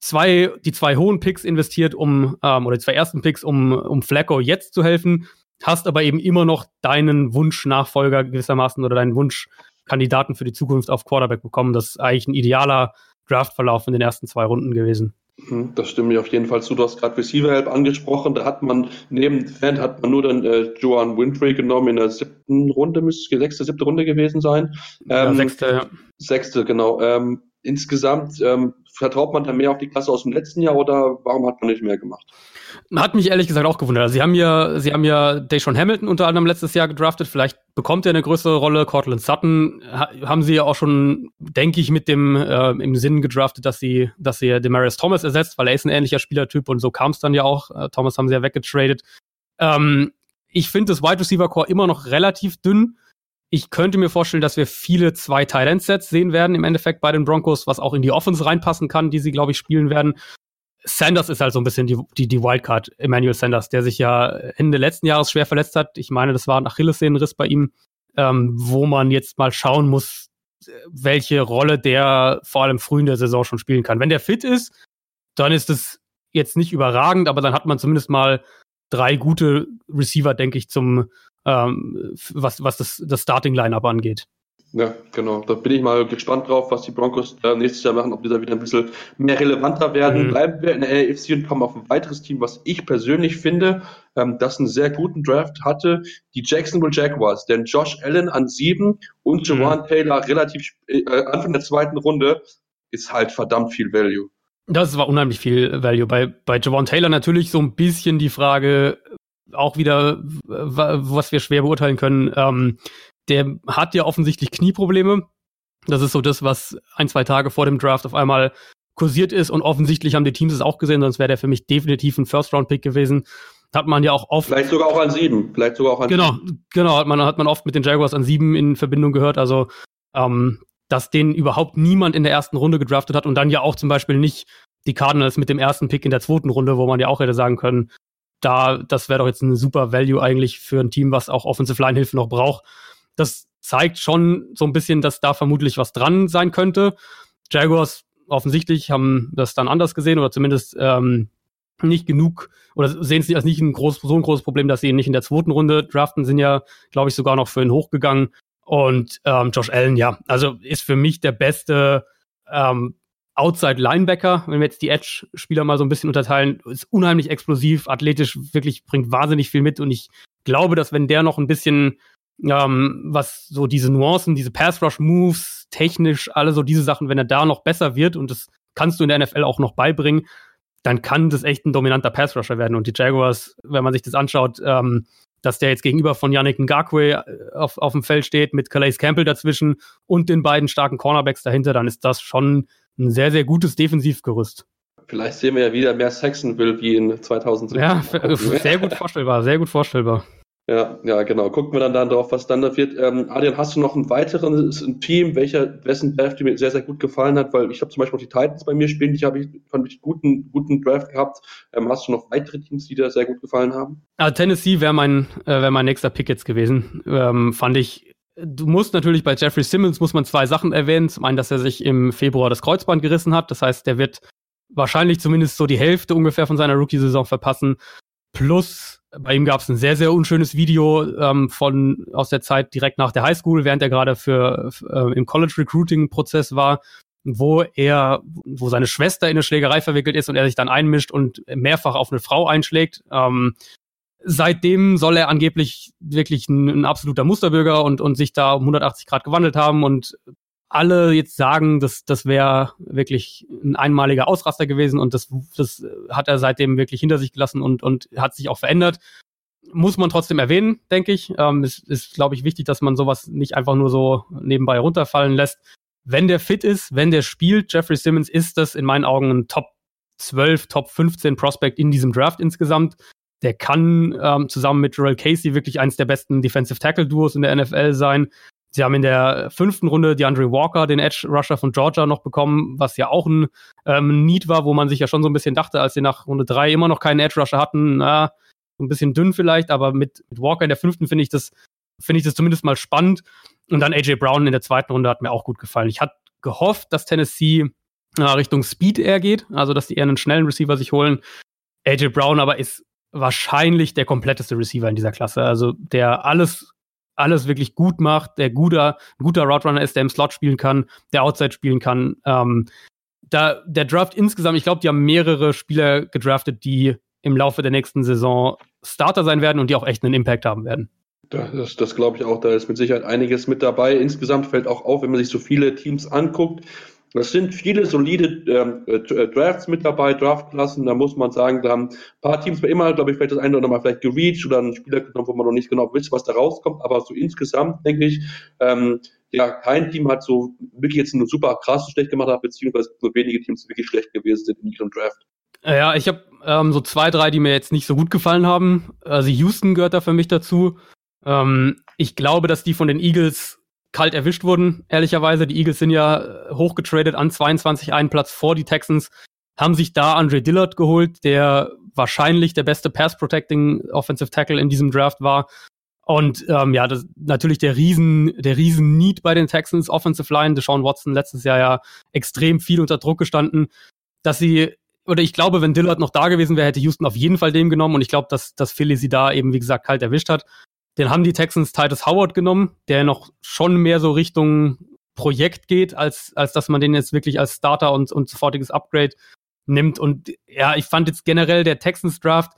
zwei, die zwei hohen Picks investiert, um, ähm, oder die zwei ersten Picks, um, um Flacco jetzt zu helfen hast aber eben immer noch deinen Wunschnachfolger gewissermaßen oder deinen Wunschkandidaten für die Zukunft auf Quarterback bekommen. Das ist eigentlich ein idealer Draftverlauf in den ersten zwei Runden gewesen. Mhm, das stimmt mir auf jeden Fall zu. Du hast gerade Receiver Help angesprochen. Da hat man neben Fan hat man nur dann äh, Joan Wintry genommen in der siebten Runde, müsste die sechste, siebte Runde gewesen sein. Ähm, ja, sechste, ja. Sechste, genau. Ähm, insgesamt ähm, vertraut man da mehr auf die Klasse aus dem letzten Jahr oder warum hat man nicht mehr gemacht? Hat mich ehrlich gesagt auch gewundert. Also sie haben ja, sie haben ja Deshaun Hamilton unter anderem letztes Jahr gedraftet. Vielleicht bekommt er eine größere Rolle. Cortland Sutton haben sie ja auch schon, denke ich, mit dem äh, im Sinn gedraftet, dass sie, dass sie Demarius Thomas ersetzt, weil er ist ein ähnlicher Spielertyp und so kam es dann ja auch. Äh, Thomas haben sie ja weggetradet. Ähm, ich finde das Wide Receiver Core immer noch relativ dünn. Ich könnte mir vorstellen, dass wir viele zwei Tight Sets sehen werden im Endeffekt bei den Broncos, was auch in die Offense reinpassen kann, die sie glaube ich spielen werden. Sanders ist halt so ein bisschen die, die, die Wildcard, Emmanuel Sanders, der sich ja Ende letzten Jahres schwer verletzt hat. Ich meine, das war ein Achillessehnenriss bei ihm, ähm, wo man jetzt mal schauen muss, welche Rolle der vor allem früh in der Saison schon spielen kann. Wenn der fit ist, dann ist es jetzt nicht überragend, aber dann hat man zumindest mal drei gute Receiver, denke ich, zum ähm, was, was das, das Starting-Line-Up angeht. Ja, genau. Da bin ich mal gespannt drauf, was die Broncos äh, nächstes Jahr machen, ob die da wieder ein bisschen mehr relevanter werden. Mhm. Bleiben wir in der AFC und kommen auf ein weiteres Team, was ich persönlich finde, ähm, das einen sehr guten Draft hatte, die Jacksonville Jaguars. Denn Josh Allen an sieben und mhm. Jawan Taylor relativ äh, Anfang der zweiten Runde ist halt verdammt viel Value. Das war unheimlich viel Value. Bei, bei Javon Taylor natürlich so ein bisschen die Frage, auch wieder, was wir schwer beurteilen können. Ähm, der hat ja offensichtlich Knieprobleme. Das ist so das, was ein, zwei Tage vor dem Draft auf einmal kursiert ist und offensichtlich haben die Teams es auch gesehen, sonst wäre der für mich definitiv ein First-Round-Pick gewesen. Hat man ja auch oft. Vielleicht sogar auch an sieben. Vielleicht sogar auch an Genau, sieben. genau, hat man, hat man oft mit den Jaguars an sieben in Verbindung gehört. Also, ähm, dass den überhaupt niemand in der ersten Runde gedraftet hat und dann ja auch zum Beispiel nicht die Cardinals mit dem ersten Pick in der zweiten Runde, wo man ja auch hätte sagen können, da, das wäre doch jetzt ein super Value eigentlich für ein Team, was auch Offensive Line Hilfe noch braucht. Das zeigt schon so ein bisschen, dass da vermutlich was dran sein könnte. Jaguars offensichtlich haben das dann anders gesehen oder zumindest ähm, nicht genug oder sehen es als nicht ein groß, so ein großes Problem, dass sie ihn nicht in der zweiten Runde draften, sind ja, glaube ich, sogar noch für ihn hochgegangen. Und ähm, Josh Allen, ja, also ist für mich der beste ähm, Outside Linebacker, wenn wir jetzt die Edge-Spieler mal so ein bisschen unterteilen, ist unheimlich explosiv, athletisch, wirklich bringt wahnsinnig viel mit und ich glaube, dass wenn der noch ein bisschen ähm, was so diese Nuancen, diese Pass-Rush-Moves, technisch, alle so diese Sachen, wenn er da noch besser wird und das kannst du in der NFL auch noch beibringen, dann kann das echt ein dominanter Pass-Rusher werden. Und die Jaguars, wenn man sich das anschaut, ähm, dass der jetzt gegenüber von Yannick Ngakwe äh, auf, auf dem Feld steht, mit Calais Campbell dazwischen und den beiden starken Cornerbacks dahinter, dann ist das schon ein sehr, sehr gutes Defensivgerüst. Vielleicht sehen wir ja wieder mehr Saxonville wie in 2017. Ja, sehr gut vorstellbar, sehr gut vorstellbar. Ja, ja, genau. Gucken wir dann, dann drauf, was dann da wird. Ähm, Adrian, hast du noch ein weiteres ein Team, welcher, wessen Draft mir sehr, sehr gut gefallen hat? Weil ich habe zum Beispiel auch die Titans bei mir spielen, die habe ich, fand ich guten, guten Draft gehabt. Ähm, hast du noch weitere Teams, die dir sehr gut gefallen haben? Ah, Tennessee wäre mein, äh, wäre mein nächster Pick jetzt gewesen. Ähm, fand ich Du musst natürlich bei Jeffrey Simmons muss man zwei Sachen erwähnen. Zum einen, dass er sich im Februar das Kreuzband gerissen hat. Das heißt, der wird wahrscheinlich zumindest so die Hälfte ungefähr von seiner Rookie-Saison verpassen. Plus bei ihm gab es ein sehr, sehr unschönes Video ähm, von aus der Zeit direkt nach der Highschool, während er gerade für äh, im College Recruiting Prozess war, wo er, wo seine Schwester in eine Schlägerei verwickelt ist und er sich dann einmischt und mehrfach auf eine Frau einschlägt. Ähm, seitdem soll er angeblich wirklich ein, ein, absoluter Musterbürger und, und sich da um 180 Grad gewandelt haben und alle jetzt sagen, dass das wäre wirklich ein einmaliger Ausraster gewesen und das, das hat er seitdem wirklich hinter sich gelassen und, und hat sich auch verändert. Muss man trotzdem erwähnen, denke ich. Ähm, es ist, glaube ich, wichtig, dass man sowas nicht einfach nur so nebenbei runterfallen lässt. Wenn der fit ist, wenn der spielt, Jeffrey Simmons, ist das in meinen Augen ein Top 12, Top 15 Prospect in diesem Draft insgesamt. Der kann ähm, zusammen mit Joel Casey wirklich eins der besten Defensive Tackle Duos in der NFL sein. Sie haben in der fünften Runde die Andre Walker, den Edge Rusher von Georgia, noch bekommen, was ja auch ein ähm, Need war, wo man sich ja schon so ein bisschen dachte, als sie nach Runde drei immer noch keinen Edge Rusher hatten, na, ein bisschen dünn vielleicht, aber mit, mit Walker in der fünften finde ich das, finde ich das zumindest mal spannend. Und dann AJ Brown in der zweiten Runde hat mir auch gut gefallen. Ich hatte gehofft, dass Tennessee äh, Richtung Speed eher geht, also dass die eher einen schnellen Receiver sich holen. AJ Brown aber ist wahrscheinlich der kompletteste Receiver in dieser Klasse. Also der alles alles wirklich gut macht, der guter, guter Route ist, der im Slot spielen kann, der Outside spielen kann. Ähm, da, der Draft insgesamt, ich glaube, die haben mehrere Spieler gedraftet, die im Laufe der nächsten Saison Starter sein werden und die auch echt einen Impact haben werden. Das, das glaube ich auch, da ist mit Sicherheit einiges mit dabei. Insgesamt fällt auch auf, wenn man sich so viele Teams anguckt, es sind viele solide ähm, äh, äh, Drafts mit dabei, Draftklassen. Da muss man sagen, da haben ein paar Teams immer, glaube ich, vielleicht das eine oder mal vielleicht gereached oder einen Spieler genommen, wo man noch nicht genau weiß, was da rauskommt. Aber so insgesamt denke ich, ähm, ja, kein Team hat so wirklich jetzt einen super krassen schlecht gemacht, beziehungsweise nur wenige Teams wirklich schlecht gewesen sind in ihrem Draft. Ja, ich habe ähm, so zwei, drei, die mir jetzt nicht so gut gefallen haben. Also Houston gehört da für mich dazu. Ähm, ich glaube, dass die von den Eagles kalt erwischt wurden, ehrlicherweise. Die Eagles sind ja äh, hochgetradet an 22, einen Platz vor die Texans, haben sich da Andre Dillard geholt, der wahrscheinlich der beste Pass-Protecting Offensive Tackle in diesem Draft war. Und ähm, ja, das, natürlich der Riesen, der Riesen Need bei den Texans Offensive Line. Deshaun Watson letztes Jahr ja extrem viel unter Druck gestanden, dass sie oder ich glaube, wenn Dillard noch da gewesen wäre, hätte Houston auf jeden Fall den genommen und ich glaube, dass, dass Philly sie da eben, wie gesagt, kalt erwischt hat. Den haben die Texans Titus Howard genommen, der noch schon mehr so Richtung Projekt geht, als, als dass man den jetzt wirklich als Starter und, und sofortiges Upgrade nimmt. Und ja, ich fand jetzt generell der Texans Draft,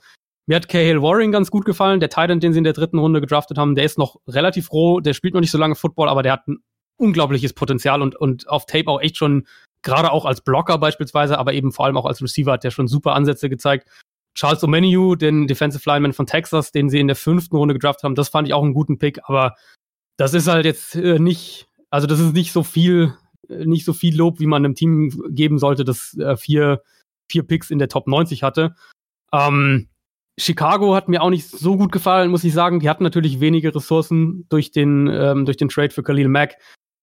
mir hat Cahill Warren ganz gut gefallen, der Titan, den sie in der dritten Runde gedraftet haben, der ist noch relativ roh, der spielt noch nicht so lange Football, aber der hat ein unglaubliches Potenzial und, und auf Tape auch echt schon, gerade auch als Blocker beispielsweise, aber eben vor allem auch als Receiver hat der schon super Ansätze gezeigt. Charles Omeniu, den Defensive Lineman von Texas, den sie in der fünften Runde gedraft haben, das fand ich auch einen guten Pick, aber das ist halt jetzt äh, nicht, also das ist nicht so viel, äh, nicht so viel Lob, wie man einem Team geben sollte, das äh, vier, vier Picks in der Top 90 hatte. Ähm, Chicago hat mir auch nicht so gut gefallen, muss ich sagen. Die hatten natürlich wenige Ressourcen durch den, ähm, durch den Trade für Khalil Mack,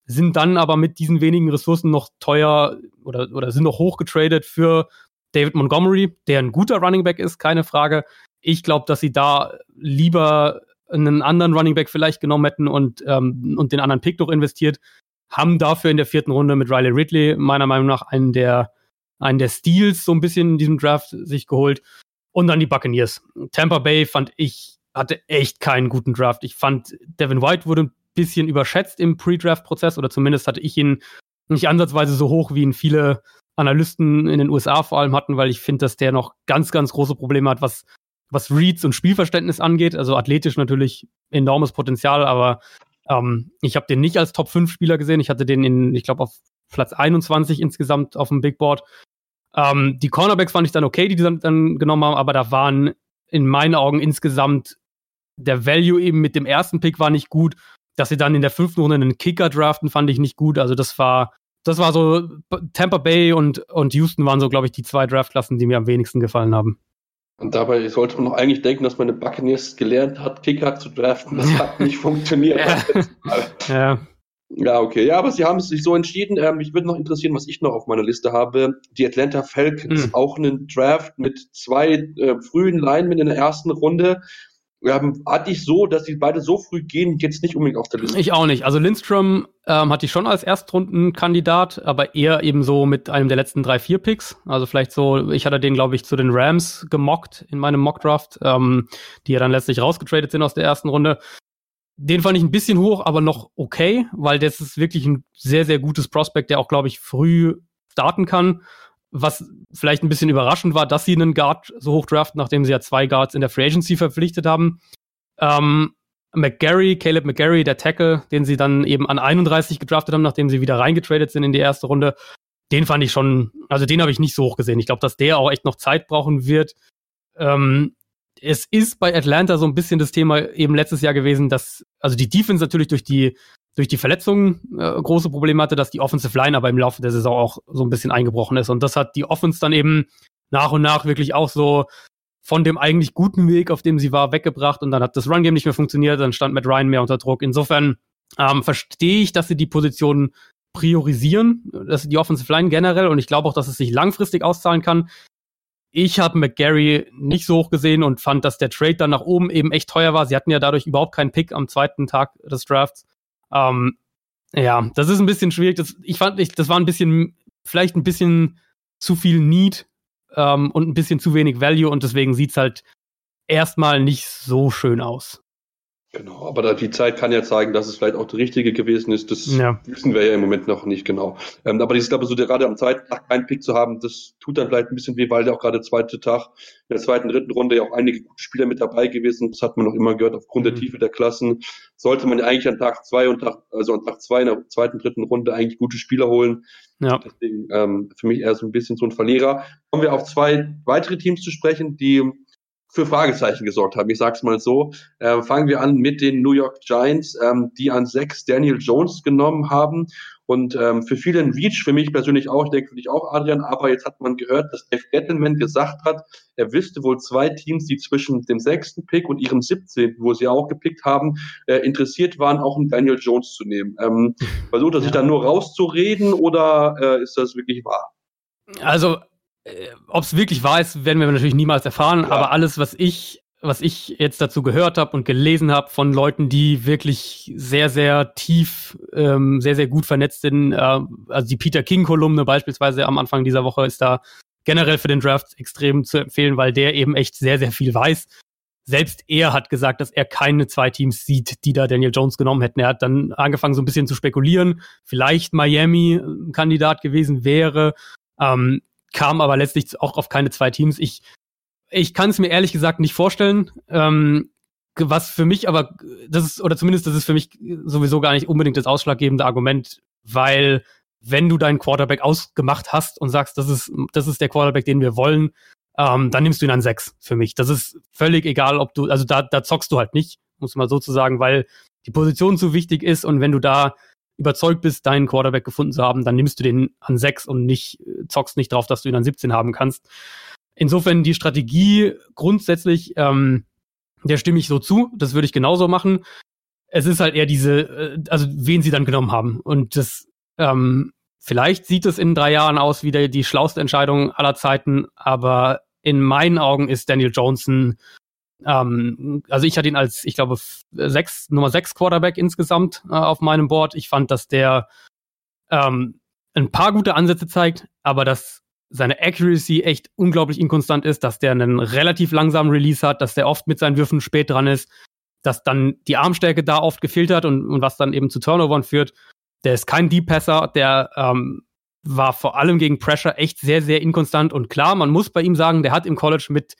sind dann aber mit diesen wenigen Ressourcen noch teuer oder, oder sind noch hochgetradet für David Montgomery, der ein guter Running Back ist, keine Frage. Ich glaube, dass sie da lieber einen anderen Running Back vielleicht genommen hätten und, ähm, und den anderen Pick noch investiert. Haben dafür in der vierten Runde mit Riley Ridley meiner Meinung nach einen der, einen der Steals so ein bisschen in diesem Draft sich geholt. Und dann die Buccaneers. Tampa Bay fand ich, hatte echt keinen guten Draft. Ich fand, Devin White wurde ein bisschen überschätzt im Pre-Draft-Prozess oder zumindest hatte ich ihn nicht ansatzweise so hoch, wie ihn viele Analysten in den USA vor allem hatten, weil ich finde, dass der noch ganz, ganz große Probleme hat, was, was Reads und Spielverständnis angeht. Also athletisch natürlich enormes Potenzial, aber ähm, ich habe den nicht als Top-5-Spieler gesehen. Ich hatte den in, ich glaube, auf Platz 21 insgesamt auf dem Big Board. Ähm, die Cornerbacks fand ich dann okay, die die dann, dann genommen haben, aber da waren in meinen Augen insgesamt der Value eben mit dem ersten Pick war nicht gut. Dass sie dann in der fünften Runde einen Kicker draften, fand ich nicht gut. Also das war, das war so, Tampa Bay und, und Houston waren so, glaube ich, die zwei Draftklassen, die mir am wenigsten gefallen haben. Und dabei sollte man noch eigentlich denken, dass meine Buccaneers gelernt hat, Kicker zu draften. Das hat nicht funktioniert. ja. Ja, okay. Ja, aber sie haben sich so entschieden. Ähm, mich würde noch interessieren, was ich noch auf meiner Liste habe. Die Atlanta Falcons, mhm. auch einen Draft mit zwei äh, frühen Linemen in der ersten Runde. Ähm, hatte ich so, dass sie beide so früh gehen, jetzt nicht unbedingt auf der Liste. Ich auch nicht. Also Lindstrom ähm, hatte ich schon als Erstrundenkandidat, aber eher eben so mit einem der letzten drei, vier Picks. Also vielleicht so, ich hatte den, glaube ich, zu den Rams gemockt in meinem Mockdraft, ähm, die ja dann letztlich rausgetradet sind aus der ersten Runde. Den fand ich ein bisschen hoch, aber noch okay, weil das ist wirklich ein sehr, sehr gutes Prospect, der auch, glaube ich, früh starten kann. Was vielleicht ein bisschen überraschend war, dass sie einen Guard so hoch draften, nachdem sie ja zwei Guards in der Free Agency verpflichtet haben. Ähm, McGarry, Caleb McGarry, der Tackle, den sie dann eben an 31 gedraftet haben, nachdem sie wieder reingetradet sind in die erste Runde, den fand ich schon, also den habe ich nicht so hoch gesehen. Ich glaube, dass der auch echt noch Zeit brauchen wird. Ähm, es ist bei Atlanta so ein bisschen das Thema eben letztes Jahr gewesen, dass, also die Defense natürlich durch die, durch die Verletzungen äh, große Probleme hatte, dass die Offensive Line aber im Laufe der Saison auch so ein bisschen eingebrochen ist. Und das hat die Offense dann eben nach und nach wirklich auch so von dem eigentlich guten Weg, auf dem sie war, weggebracht und dann hat das Run-Game nicht mehr funktioniert, dann stand Matt Ryan mehr unter Druck. Insofern ähm, verstehe ich, dass sie die Positionen priorisieren, dass die Offensive Line generell und ich glaube auch, dass es sich langfristig auszahlen kann. Ich habe McGarry nicht so hoch gesehen und fand, dass der Trade dann nach oben eben echt teuer war. Sie hatten ja dadurch überhaupt keinen Pick am zweiten Tag des Drafts. Ähm, ja, das ist ein bisschen schwierig. Das, ich fand, ich, das war ein bisschen, vielleicht ein bisschen zu viel Need ähm, und ein bisschen zu wenig Value und deswegen sieht's halt erstmal nicht so schön aus. Genau, aber da, die Zeit kann ja zeigen, dass es vielleicht auch der richtige gewesen ist. Das ja. wissen wir ja im Moment noch nicht genau. Ähm, aber ich glaube, so gerade am zweiten Tag keinen Pick zu haben, das tut dann vielleicht ein bisschen weh, weil ja auch gerade zweite Tag in der zweiten, dritten Runde ja auch einige gute Spieler mit dabei gewesen. Das hat man noch immer gehört, aufgrund mhm. der Tiefe der Klassen. Sollte man ja eigentlich an Tag zwei und Tag, also an Tag zwei in der zweiten, dritten Runde eigentlich gute Spieler holen. Ja. Deswegen ähm, für mich eher so ein bisschen so ein Verlierer. Kommen wir auf zwei weitere Teams zu sprechen, die für Fragezeichen gesorgt haben. Ich sag's mal so. Äh, fangen wir an mit den New York Giants, ähm, die an sechs Daniel Jones genommen haben. Und ähm, für viele ein Reach, für mich persönlich auch, ich denke für dich auch, Adrian, aber jetzt hat man gehört, dass Dave Gettleman gesagt hat, er wüsste wohl zwei Teams, die zwischen dem sechsten Pick und ihrem 17., wo sie auch gepickt haben, äh, interessiert waren, auch einen Daniel Jones zu nehmen. Ähm, versucht er sich ja. dann nur rauszureden oder äh, ist das wirklich wahr? Also äh, Ob es wirklich wahr ist, werden wir natürlich niemals erfahren, ja. aber alles, was ich, was ich jetzt dazu gehört habe und gelesen habe von Leuten, die wirklich sehr, sehr tief, ähm, sehr, sehr gut vernetzt sind, äh, also die Peter King-Kolumne beispielsweise am Anfang dieser Woche ist da generell für den Draft extrem zu empfehlen, weil der eben echt sehr, sehr viel weiß. Selbst er hat gesagt, dass er keine zwei Teams sieht, die da Daniel Jones genommen hätten. Er hat dann angefangen, so ein bisschen zu spekulieren. Vielleicht Miami ein Kandidat gewesen wäre. Ähm, kam aber letztlich auch auf keine zwei Teams. Ich, ich kann es mir ehrlich gesagt nicht vorstellen. Ähm, was für mich aber, das ist, oder zumindest das ist für mich sowieso gar nicht unbedingt das ausschlaggebende Argument, weil wenn du deinen Quarterback ausgemacht hast und sagst, das ist, das ist der Quarterback, den wir wollen, ähm, dann nimmst du ihn an sechs für mich. Das ist völlig egal, ob du, also da, da zockst du halt nicht, muss man so zu sagen, weil die Position zu wichtig ist und wenn du da überzeugt bist, deinen Quarterback gefunden zu haben, dann nimmst du den an sechs und nicht, zockst nicht drauf, dass du ihn an 17 haben kannst. Insofern die Strategie grundsätzlich, ähm, der stimme ich so zu, das würde ich genauso machen. Es ist halt eher diese, äh, also wen sie dann genommen haben. Und das, ähm, vielleicht sieht es in drei Jahren aus wie der, die schlauste Entscheidung aller Zeiten, aber in meinen Augen ist Daniel Johnson ähm, also ich hatte ihn als, ich glaube, sechs, Nummer sechs Quarterback insgesamt äh, auf meinem Board. Ich fand, dass der ähm, ein paar gute Ansätze zeigt, aber dass seine Accuracy echt unglaublich inkonstant ist, dass der einen relativ langsamen Release hat, dass der oft mit seinen Würfen spät dran ist, dass dann die Armstärke da oft gefehlt hat und, und was dann eben zu Turnovern führt. Der ist kein Deep Passer, der ähm, war vor allem gegen Pressure echt sehr, sehr inkonstant und klar, man muss bei ihm sagen, der hat im College mit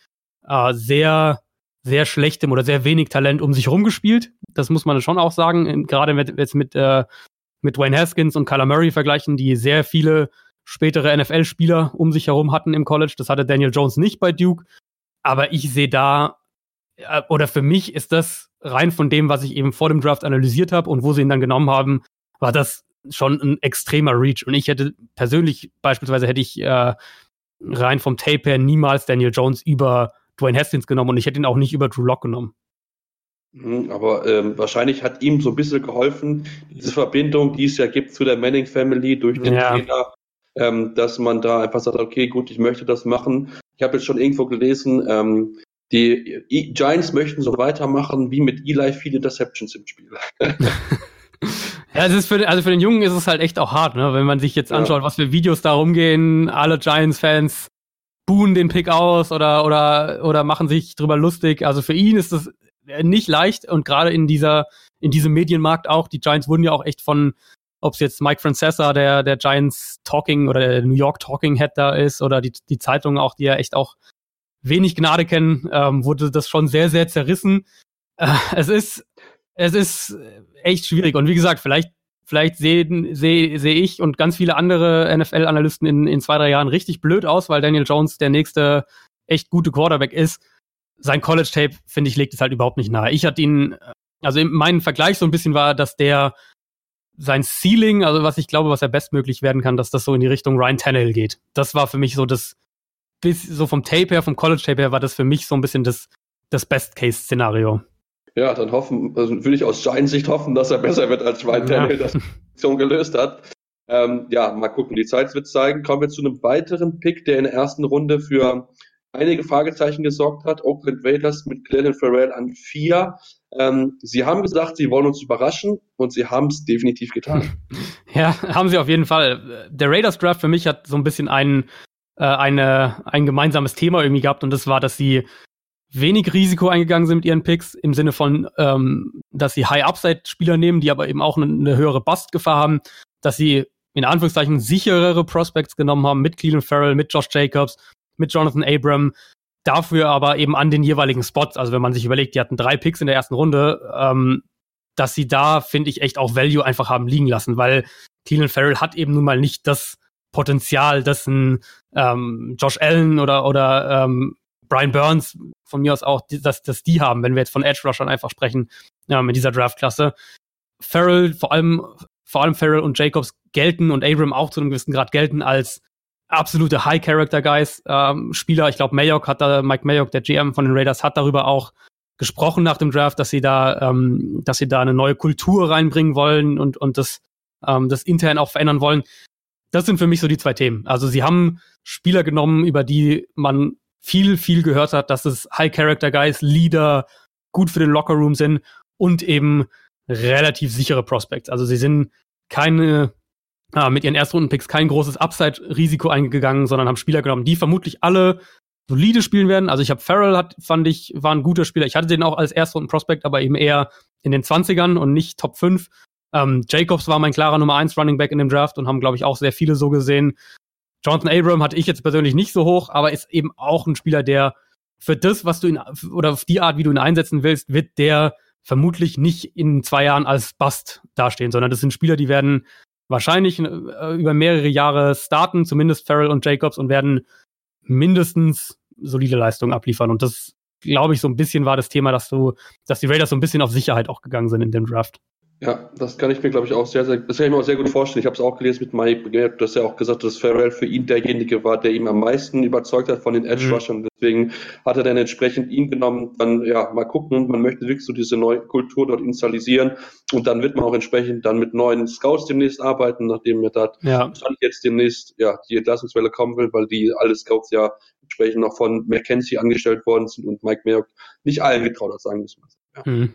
äh, sehr sehr schlechtem oder sehr wenig Talent um sich rumgespielt. Das muss man schon auch sagen. Gerade mit, jetzt mit, äh, mit Wayne Haskins und Kyler Murray vergleichen, die sehr viele spätere NFL-Spieler um sich herum hatten im College. Das hatte Daniel Jones nicht bei Duke. Aber ich sehe da, äh, oder für mich ist das rein von dem, was ich eben vor dem Draft analysiert habe und wo sie ihn dann genommen haben, war das schon ein extremer Reach. Und ich hätte persönlich, beispielsweise hätte ich äh, rein vom Tape her niemals Daniel Jones über Dwayne Haskins genommen und ich hätte ihn auch nicht über Drew Lock genommen. Mhm, aber ähm, wahrscheinlich hat ihm so ein bisschen geholfen, diese Verbindung, die es ja gibt zu der Manning Family durch den ja. Trainer, ähm, dass man da einfach sagt, okay, gut, ich möchte das machen. Ich habe jetzt schon irgendwo gelesen, ähm, die e Giants möchten so weitermachen wie mit Eli viele Interceptions im Spiel. Ja, es ist für, also für den Jungen ist es halt echt auch hart, ne? wenn man sich jetzt anschaut, ja. was für Videos da rumgehen, alle Giants-Fans buhen den Pick aus oder, oder, oder machen sich drüber lustig. Also für ihn ist das nicht leicht und gerade in dieser, in diesem Medienmarkt auch. Die Giants wurden ja auch echt von, ob es jetzt Mike Francesa, der, der Giants Talking oder der New York Talking Head da ist oder die, die Zeitungen auch, die ja echt auch wenig Gnade kennen, ähm, wurde das schon sehr, sehr zerrissen. Äh, es ist, es ist echt schwierig. Und wie gesagt, vielleicht Vielleicht sehe seh, seh ich und ganz viele andere NFL-Analysten in, in zwei, drei Jahren richtig blöd aus, weil Daniel Jones der nächste echt gute Quarterback ist. Sein College-Tape, finde ich, legt es halt überhaupt nicht nahe. Ich hatte ihn, also mein Vergleich so ein bisschen war, dass der sein Ceiling, also was ich glaube, was er bestmöglich werden kann, dass das so in die Richtung Ryan Tannehill geht. Das war für mich so das, bis, so vom Tape her, vom College-Tape her, war das für mich so ein bisschen das, das Best-Case-Szenario. Ja, dann hoffen, also würde ich aus Giants Sicht hoffen, dass er besser wird als Ryan Tannehill, ja. das Position gelöst hat. Ähm, ja, mal gucken, die Zeit wird zeigen. Kommen wir zu einem weiteren Pick, der in der ersten Runde für einige Fragezeichen gesorgt hat. Oakland Raiders mit Glennon Farrell an vier. Ähm, sie haben gesagt, sie wollen uns überraschen und sie haben es definitiv getan. Ja, haben sie auf jeden Fall. Der Raiders Draft für mich hat so ein bisschen ein, äh, eine, ein gemeinsames Thema irgendwie gehabt und das war, dass sie wenig Risiko eingegangen sind mit ihren Picks, im Sinne von, ähm, dass sie High-Upside-Spieler nehmen, die aber eben auch eine, eine höhere Bust-Gefahr haben, dass sie in Anführungszeichen sicherere Prospects genommen haben mit Cleveland Farrell, mit Josh Jacobs, mit Jonathan Abram, dafür aber eben an den jeweiligen Spots. Also wenn man sich überlegt, die hatten drei Picks in der ersten Runde, ähm, dass sie da, finde ich, echt auch Value einfach haben liegen lassen, weil Cleveland Farrell hat eben nun mal nicht das Potenzial, dass ein ähm, Josh Allen oder, oder ähm, Brian Burns von mir aus auch, dass, dass die haben, wenn wir jetzt von Edge Rushern einfach sprechen, ja, mit dieser Draftklasse. Farrell, vor allem, vor allem Farrell und Jacobs gelten und Abram auch zu einem gewissen Grad gelten als absolute High-Character-Guys, ähm, Spieler. Ich glaube, Mayock hat da, Mike Mayock, der GM von den Raiders, hat darüber auch gesprochen nach dem Draft, dass sie da, ähm, dass sie da eine neue Kultur reinbringen wollen und, und das, ähm, das intern auch verändern wollen. Das sind für mich so die zwei Themen. Also sie haben Spieler genommen, über die man viel, viel gehört hat, dass es High-Character-Guys, Leader, gut für den Locker-Room sind und eben relativ sichere Prospects. Also sie sind keine, äh, mit ihren Erstrunden-Picks kein großes Upside-Risiko eingegangen, sondern haben Spieler genommen, die vermutlich alle solide spielen werden. Also ich habe Farrell, hat, fand ich, war ein guter Spieler. Ich hatte den auch als Erstrunden-Prospect, aber eben eher in den 20ern und nicht Top 5. Ähm, Jacobs war mein klarer Nummer 1 Running Back in dem Draft und haben, glaube ich, auch sehr viele so gesehen. Jonathan Abram hatte ich jetzt persönlich nicht so hoch, aber ist eben auch ein Spieler, der für das, was du ihn, oder auf die Art, wie du ihn einsetzen willst, wird der vermutlich nicht in zwei Jahren als Bust dastehen, sondern das sind Spieler, die werden wahrscheinlich äh, über mehrere Jahre starten, zumindest Farrell und Jacobs, und werden mindestens solide Leistungen abliefern. Und das, glaube ich, so ein bisschen war das Thema, dass du, dass die Raiders so ein bisschen auf Sicherheit auch gegangen sind in dem Draft. Ja, das kann ich mir, glaube ich, auch sehr, sehr, das kann ich mir auch sehr gut vorstellen. Ich habe es auch gelesen mit Mike, du hast ja auch gesagt, dass Farrell für ihn derjenige war, der ihm am meisten überzeugt hat von den Edge Rushern. Mhm. Deswegen hat er dann entsprechend ihn genommen. Dann, ja, mal gucken. Man möchte wirklich so diese neue Kultur dort installieren. Und dann wird man auch entsprechend dann mit neuen Scouts demnächst arbeiten, nachdem er da ja. jetzt demnächst, ja, die Entlassungswelle kommen will, weil die alle Scouts ja entsprechend noch von McKenzie angestellt worden sind und Mike Mayock nicht allen getraut hat, sagen müssen. Ja. Mhm.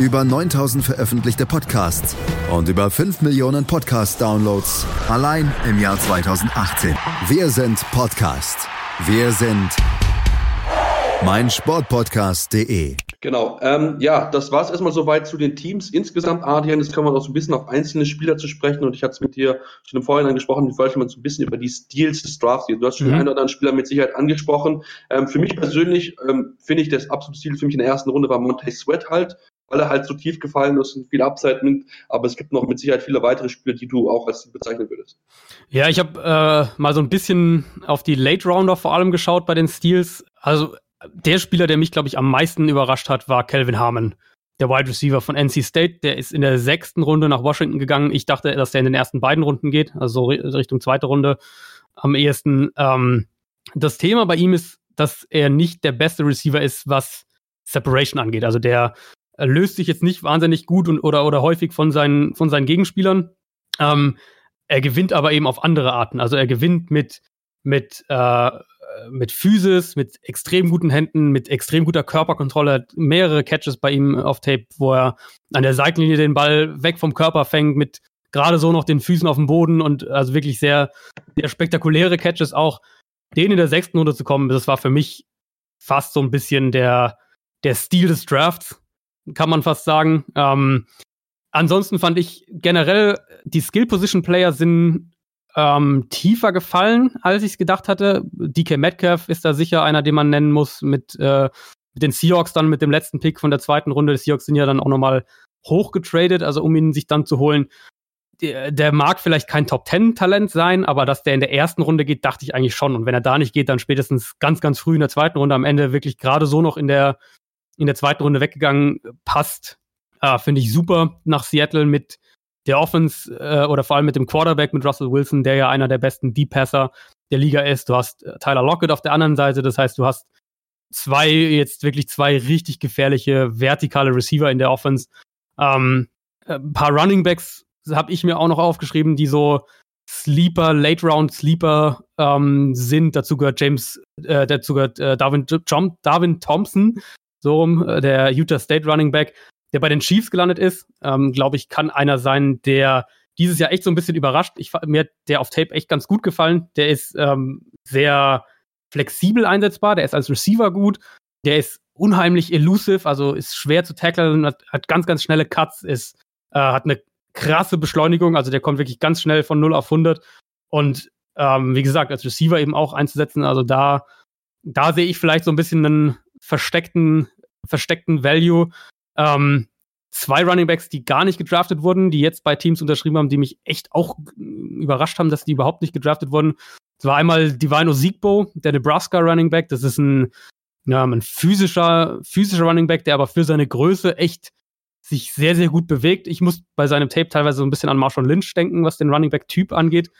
über 9000 veröffentlichte Podcasts und über 5 Millionen Podcast-Downloads allein im Jahr 2018. Wir sind Podcast. Wir sind meinsportpodcast.de. Genau. Ähm, ja, das war es erstmal soweit zu den Teams. Insgesamt, Adrian, jetzt kommen wir auch so ein bisschen auf einzelne Spieler zu sprechen und ich hatte es mit dir schon im Vorhinein gesprochen, ich wollte mal so ein bisschen über die Steals des Drafts gehen. Du hast schon mhm. einen oder anderen Spieler mit Sicherheit angesprochen. Ähm, für mich persönlich ähm, finde ich das absolute Ziel für mich in der ersten Runde war Monte Sweat halt weil er halt so tief gefallen ist und viel Upside nimmt. Aber es gibt noch mit Sicherheit viele weitere Spiele, die du auch als bezeichnen würdest. Ja, ich habe äh, mal so ein bisschen auf die Late Rounder vor allem geschaut bei den Steals. Also der Spieler, der mich, glaube ich, am meisten überrascht hat, war Calvin Harmon, der Wide Receiver von NC State. Der ist in der sechsten Runde nach Washington gegangen. Ich dachte, dass der in den ersten beiden Runden geht, also Richtung zweite Runde am ehesten. Ähm, das Thema bei ihm ist, dass er nicht der beste Receiver ist, was Separation angeht. Also der er löst sich jetzt nicht wahnsinnig gut und, oder, oder häufig von seinen, von seinen Gegenspielern. Ähm, er gewinnt aber eben auf andere Arten. Also er gewinnt mit, mit, äh, mit Physis, mit extrem guten Händen, mit extrem guter Körperkontrolle. Hat mehrere Catches bei ihm auf Tape, wo er an der Seitenlinie den Ball weg vom Körper fängt, mit gerade so noch den Füßen auf dem Boden und also wirklich sehr, sehr spektakuläre Catches auch. Den in der sechsten Runde zu kommen, das war für mich fast so ein bisschen der, der Stil des Drafts kann man fast sagen. Ähm, ansonsten fand ich generell, die Skill-Position-Player sind ähm, tiefer gefallen, als ich es gedacht hatte. DK Metcalf ist da sicher einer, den man nennen muss, mit, äh, mit den Seahawks dann mit dem letzten Pick von der zweiten Runde. Die Seahawks sind ja dann auch nochmal hochgetradet, also um ihn sich dann zu holen. Der, der mag vielleicht kein Top-10-Talent sein, aber dass der in der ersten Runde geht, dachte ich eigentlich schon. Und wenn er da nicht geht, dann spätestens ganz, ganz früh in der zweiten Runde am Ende wirklich gerade so noch in der in der zweiten Runde weggegangen, passt. Äh, Finde ich super nach Seattle mit der Offense äh, oder vor allem mit dem Quarterback, mit Russell Wilson, der ja einer der besten Deep Passer der Liga ist. Du hast äh, Tyler Lockett auf der anderen Seite, das heißt, du hast zwei, jetzt wirklich zwei richtig gefährliche vertikale Receiver in der Offense. Ähm, ein paar Running Backs habe ich mir auch noch aufgeschrieben, die so Sleeper, Late Round Sleeper ähm, sind. Dazu gehört James, äh, dazu gehört äh, Darwin, John, Darwin Thompson, so rum, äh, der Utah State Running Back, der bei den Chiefs gelandet ist, ähm, glaube ich, kann einer sein, der dieses Jahr echt so ein bisschen überrascht. Ich, mir hat der auf Tape echt ganz gut gefallen. Der ist ähm, sehr flexibel einsetzbar, der ist als Receiver gut, der ist unheimlich elusive, also ist schwer zu tackeln, hat, hat ganz, ganz schnelle Cuts, ist, äh, hat eine krasse Beschleunigung, also der kommt wirklich ganz schnell von 0 auf 100 und ähm, wie gesagt, als Receiver eben auch einzusetzen, also da, da sehe ich vielleicht so ein bisschen einen versteckten versteckten Value. Ähm, zwei Running Backs, die gar nicht gedraftet wurden, die jetzt bei Teams unterschrieben haben, die mich echt auch überrascht haben, dass die überhaupt nicht gedraftet wurden. Das war einmal Divino Siegbo, der Nebraska Running Back. Das ist ein, ja, ein physischer, physischer Running Back, der aber für seine Größe echt sich sehr, sehr gut bewegt. Ich muss bei seinem Tape teilweise so ein bisschen an Marshall Lynch denken, was den Running Back-Typ angeht.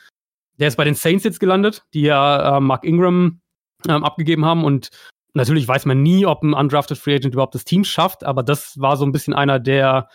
Der ist bei den Saints jetzt gelandet, die ja äh, Mark Ingram ähm, abgegeben haben und Natürlich weiß man nie, ob ein undrafted Free Agent überhaupt das Team schafft, aber das war so ein bisschen einer, der,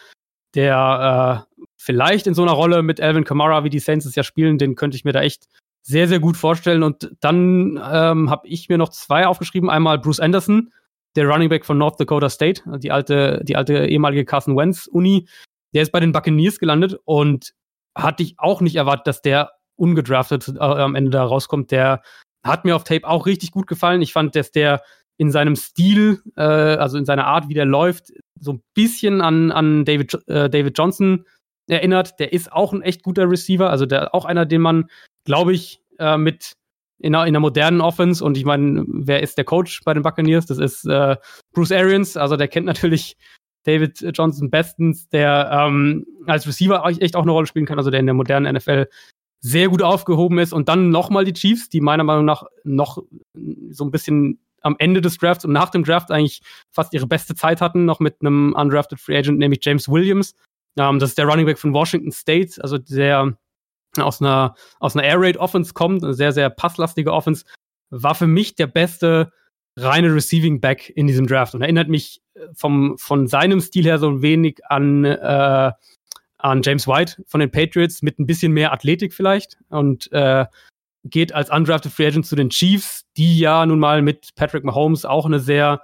der äh, vielleicht in so einer Rolle mit Alvin Kamara, wie die Saints es ja spielen, den könnte ich mir da echt sehr, sehr gut vorstellen. Und dann ähm, habe ich mir noch zwei aufgeschrieben. Einmal Bruce Anderson, der Running Back von North Dakota State, die alte, die alte ehemalige Carson Wentz Uni. Der ist bei den Buccaneers gelandet und hatte ich auch nicht erwartet, dass der ungedraftet äh, am Ende da rauskommt. Der hat mir auf Tape auch richtig gut gefallen. Ich fand, dass der in seinem Stil, äh, also in seiner Art, wie der läuft, so ein bisschen an, an David, äh, David Johnson erinnert. Der ist auch ein echt guter Receiver, also der auch einer, den man, glaube ich, äh, mit in einer, in einer modernen Offense und ich meine, wer ist der Coach bei den Buccaneers? Das ist äh, Bruce Arians, also der kennt natürlich David Johnson bestens, der ähm, als Receiver echt auch eine Rolle spielen kann, also der in der modernen NFL sehr gut aufgehoben ist und dann nochmal die Chiefs, die meiner Meinung nach noch so ein bisschen am Ende des Drafts und nach dem Draft eigentlich fast ihre beste Zeit hatten, noch mit einem undrafted Free Agent, nämlich James Williams. Ähm, das ist der Running Back von Washington State, also der aus einer, aus einer Air Raid Offense kommt, eine sehr, sehr passlastige Offense, war für mich der beste reine Receiving Back in diesem Draft und erinnert mich äh, vom, von seinem Stil her so ein wenig an, äh, an James White von den Patriots mit ein bisschen mehr Athletik vielleicht und äh, geht als undrafted Free Agent zu den Chiefs, die ja nun mal mit Patrick Mahomes auch eine sehr,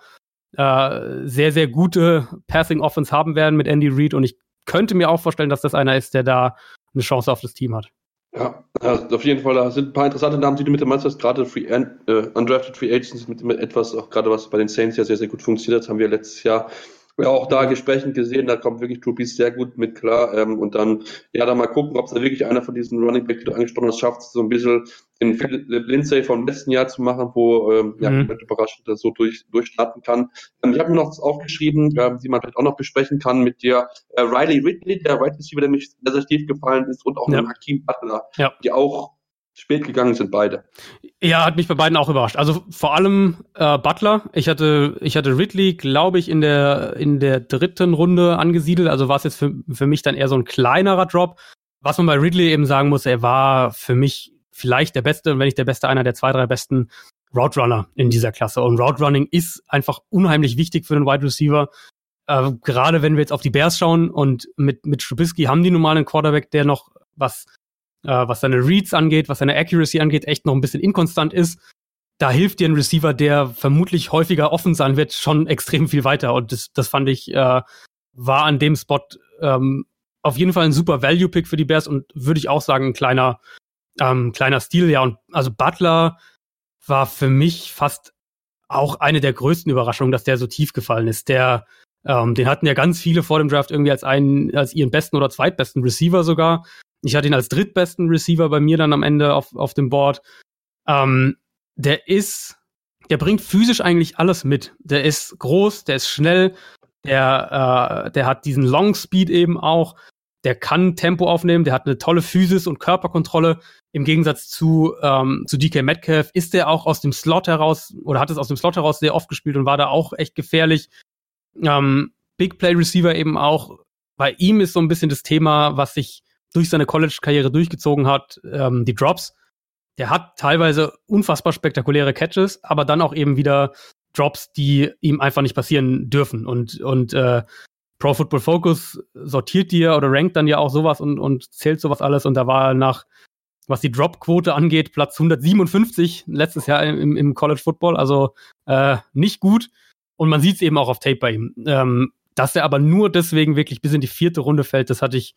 äh, sehr, sehr gute Passing Offense haben werden mit Andy Reid. Und ich könnte mir auch vorstellen, dass das einer ist, der da eine Chance auf das Team hat. Ja, auf jeden Fall, da sind ein paar interessante Namen, die du mit dem meinst, gerade Free, äh, Undrafted Free Agents mit, mit etwas, auch gerade was bei den Saints ja sehr, sehr gut funktioniert. Hat, haben wir letztes Jahr ja auch da Gesprächen gesehen, da kommt wirklich Trubis sehr gut mit klar. Ähm, und dann, ja, da mal gucken, ob es da wirklich einer von diesen Running Back, die du angesprochen hast, schafft, so ein bisschen den Philip Lindsay vom letzten Jahr zu machen, wo ähm, ja, mhm. überraschend das so durch, durchstarten kann. Ähm, ich habe mir noch das aufgeschrieben, ähm, die man vielleicht auch noch besprechen kann mit dir. Äh, Riley Ridley, der Right Receiver, der mich sehr, sehr tief gefallen ist, und auch ja. mit Hakim Butler, ja. die auch spät gegangen sind beide. Ja, hat mich bei beiden auch überrascht. Also vor allem äh, Butler. Ich hatte, ich hatte Ridley, glaube ich, in der, in der dritten Runde angesiedelt. Also war es jetzt für, für mich dann eher so ein kleinerer Drop. Was man bei Ridley eben sagen muss, er war für mich vielleicht der beste, wenn nicht der beste, einer der zwei, drei besten Route Runner in dieser Klasse. Und Route Running ist einfach unheimlich wichtig für den Wide Receiver. Äh, gerade wenn wir jetzt auf die Bears schauen und mit, mit Trubisky haben die normalen Quarterback, der noch was äh, was seine Reads angeht, was seine Accuracy angeht, echt noch ein bisschen inkonstant ist, da hilft dir ein Receiver, der vermutlich häufiger offen sein wird, schon extrem viel weiter. Und das, das fand ich, äh, war an dem Spot ähm, auf jeden Fall ein super Value-Pick für die Bears und würde ich auch sagen, ein kleiner, ähm, kleiner Stil, ja. Und also Butler war für mich fast auch eine der größten Überraschungen, dass der so tief gefallen ist. Der, ähm, den hatten ja ganz viele vor dem Draft irgendwie als einen, als ihren besten oder zweitbesten Receiver sogar. Ich hatte ihn als drittbesten Receiver bei mir dann am Ende auf, auf dem Board. Ähm, der ist, der bringt physisch eigentlich alles mit. Der ist groß, der ist schnell, der, äh, der hat diesen Long Speed eben auch. Der kann Tempo aufnehmen, der hat eine tolle Physis und Körperkontrolle. Im Gegensatz zu, ähm, zu DK Metcalf ist der auch aus dem Slot heraus oder hat es aus dem Slot heraus sehr oft gespielt und war da auch echt gefährlich. Ähm, Big Play Receiver eben auch. Bei ihm ist so ein bisschen das Thema, was sich durch seine College-Karriere durchgezogen hat, ähm, die Drops. Der hat teilweise unfassbar spektakuläre Catches, aber dann auch eben wieder Drops, die ihm einfach nicht passieren dürfen. Und, und äh, Pro Football Focus sortiert dir oder rankt dann ja auch sowas und, und zählt sowas alles. Und da war er nach, was die Drop-Quote angeht, Platz 157 letztes Jahr im, im College Football. Also äh, nicht gut. Und man sieht es eben auch auf Tape bei ihm. Ähm, dass er aber nur deswegen wirklich bis in die vierte Runde fällt, das hatte ich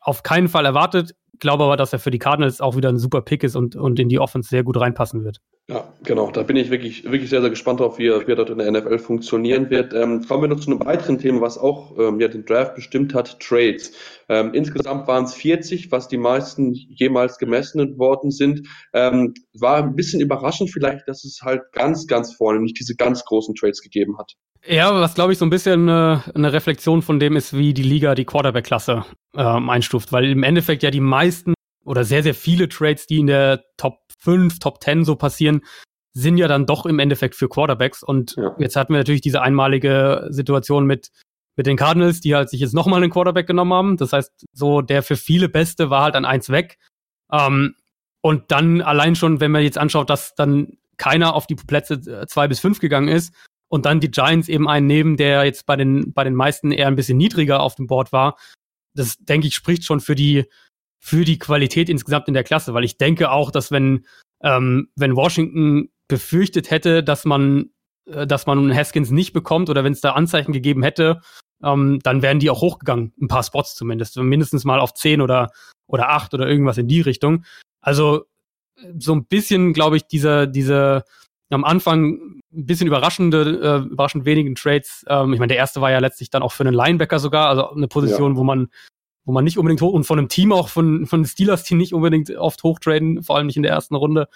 auf keinen Fall erwartet. Glaube aber, dass er für die Cardinals auch wieder ein super Pick ist und, und in die Offense sehr gut reinpassen wird. Ja, genau. Da bin ich wirklich, wirklich sehr, sehr gespannt drauf, wie er, wie er dort in der NFL funktionieren wird. Ähm, kommen wir noch zu einem weiteren Thema, was auch ähm, ja, den Draft bestimmt hat, Trades. Ähm, insgesamt waren es 40, was die meisten jemals gemessen worden sind. Ähm, war ein bisschen überraschend vielleicht, dass es halt ganz, ganz vorne nicht diese ganz großen Trades gegeben hat. Ja, was glaube ich so ein bisschen äh, eine Reflexion von dem ist, wie die Liga die Quarterback-Klasse ähm, einstuft, weil im Endeffekt ja die meisten oder sehr, sehr viele Trades, die in der Top 5, Top 10 so passieren, sind ja dann doch im Endeffekt für Quarterbacks. Und ja. jetzt hatten wir natürlich diese einmalige Situation mit, mit den Cardinals, die halt sich jetzt nochmal einen Quarterback genommen haben. Das heißt, so der für viele Beste war halt an eins weg. Ähm, und dann allein schon, wenn man jetzt anschaut, dass dann keiner auf die Plätze äh, zwei bis fünf gegangen ist und dann die Giants eben einen nehmen, der jetzt bei den, bei den meisten eher ein bisschen niedriger auf dem Board war. Das, denke ich, spricht schon für die, für die Qualität insgesamt in der Klasse, weil ich denke auch, dass wenn, ähm, wenn Washington befürchtet hätte, dass man, äh, dass man Haskins nicht bekommt oder wenn es da Anzeichen gegeben hätte, ähm, dann wären die auch hochgegangen, ein paar Spots zumindest, mindestens mal auf zehn oder, oder acht oder irgendwas in die Richtung. Also so ein bisschen, glaube ich, dieser, diese, am Anfang ein bisschen überraschende, äh, überraschend wenigen Trades. Ähm, ich meine, der erste war ja letztlich dann auch für einen Linebacker sogar, also eine Position, ja. wo man wo man nicht unbedingt hoch und von einem Team auch von von Steelers Team nicht unbedingt oft hochtraden, vor allem nicht in der ersten Runde.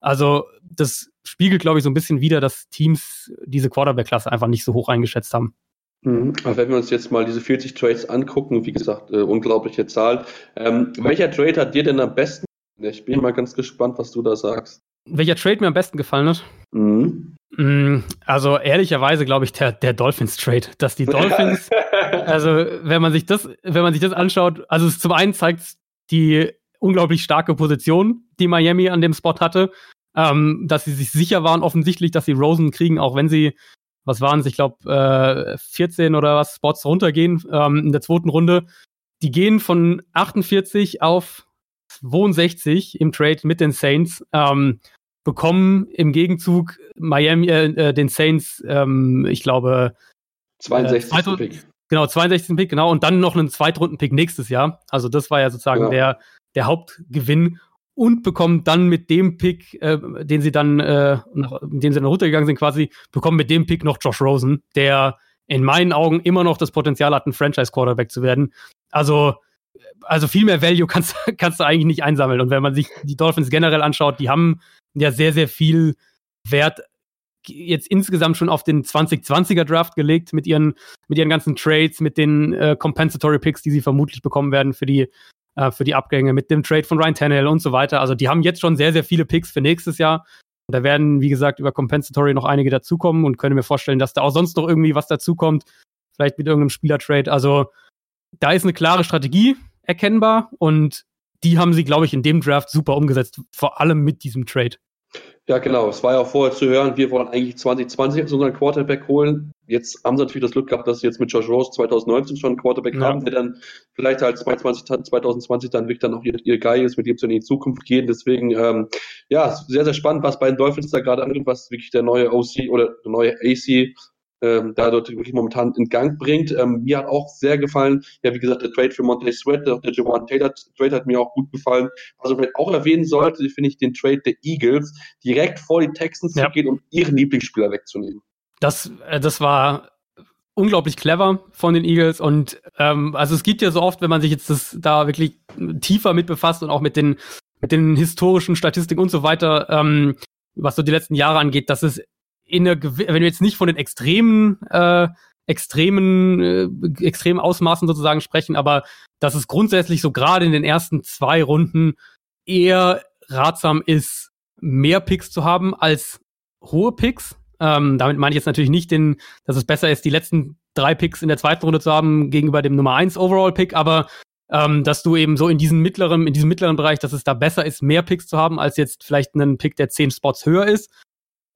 Also das spiegelt, glaube ich, so ein bisschen wieder, dass Teams diese Quarterback-Klasse einfach nicht so hoch eingeschätzt haben. Mhm. Aber wenn wir uns jetzt mal diese 40 Trades angucken, wie gesagt, äh, unglaubliche Zahl. Ähm, welcher Trade hat dir denn am besten? Ich bin mal ganz gespannt, was du da sagst. Welcher Trade mir am besten gefallen hat? Mhm. Mm, also ehrlicherweise glaube ich der, der Dolphins Trade, dass die Dolphins, also wenn man sich das, wenn man sich das anschaut, also zum einen zeigt die unglaublich starke Position, die Miami an dem Spot hatte, ähm, dass sie sich sicher waren offensichtlich, dass sie Rosen kriegen, auch wenn sie, was waren es, ich glaube äh, 14 oder was Spots runtergehen ähm, in der zweiten Runde. Die gehen von 48 auf 62 im Trade mit den Saints. Ähm, bekommen im Gegenzug Miami, äh, äh, den Saints, ähm, ich glaube, 62. Äh, Pick. Genau, 62. Pick, genau, und dann noch einen Zweitrunden-Pick nächstes Jahr. Also das war ja sozusagen ja. der, der Hauptgewinn und bekommen dann mit dem Pick, äh, den sie dann, äh, nach, mit dem sie dann runtergegangen sind, quasi, bekommen mit dem Pick noch Josh Rosen, der in meinen Augen immer noch das Potenzial hat, ein Franchise-Quarterback zu werden. Also, also viel mehr Value kannst, kannst du eigentlich nicht einsammeln. Und wenn man sich die Dolphins generell anschaut, die haben ja sehr, sehr viel Wert jetzt insgesamt schon auf den 2020er Draft gelegt mit ihren, mit ihren ganzen Trades, mit den äh, Compensatory Picks, die sie vermutlich bekommen werden für die, äh, für die Abgänge, mit dem Trade von Ryan Tannehill und so weiter. Also die haben jetzt schon sehr, sehr viele Picks für nächstes Jahr. Und da werden, wie gesagt, über Compensatory noch einige dazukommen und können mir vorstellen, dass da auch sonst noch irgendwie was dazukommt. Vielleicht mit irgendeinem Spielertrade. Also da ist eine klare Strategie erkennbar und die haben sie, glaube ich, in dem Draft super umgesetzt, vor allem mit diesem Trade. Ja, genau. Es war ja auch vorher zu hören, wir wollen eigentlich 2020 unseren Quarterback holen. Jetzt haben sie natürlich das Glück gehabt, dass sie jetzt mit Josh Rose 2019 schon einen Quarterback ja. haben, der dann vielleicht halt 2020, 2020 dann wirklich dann auch ihr, ihr Guy ist, mit dem sie in die Zukunft gehen. Deswegen, ähm, ja, sehr, sehr spannend, was bei den Dolphins da gerade angeht, was wirklich der neue OC oder der neue AC ähm, da dort wirklich momentan in Gang bringt. Ähm, mir hat auch sehr gefallen, ja, wie gesagt, der Trade für Monte Sweat, der, der Jawan Taylor Trade hat mir auch gut gefallen. Also, vielleicht auch erwähnen sollte, finde ich den Trade der Eagles, direkt vor die Texans ja. zu gehen, um ihren Lieblingsspieler wegzunehmen. Das, äh, das war unglaublich clever von den Eagles und ähm, also es gibt ja so oft, wenn man sich jetzt das da wirklich tiefer mit befasst und auch mit den mit den historischen Statistiken und so weiter, ähm, was so die letzten Jahre angeht, dass es in der, wenn wir jetzt nicht von den extremen, äh, extremen, äh, extremen Ausmaßen sozusagen sprechen, aber dass es grundsätzlich so gerade in den ersten zwei Runden eher ratsam ist, mehr Picks zu haben als hohe Picks. Ähm, damit meine ich jetzt natürlich nicht, den, dass es besser ist, die letzten drei Picks in der zweiten Runde zu haben gegenüber dem Nummer eins Overall Pick, aber ähm, dass du eben so in diesem mittleren, in diesem mittleren Bereich, dass es da besser ist, mehr Picks zu haben, als jetzt vielleicht einen Pick, der zehn Spots höher ist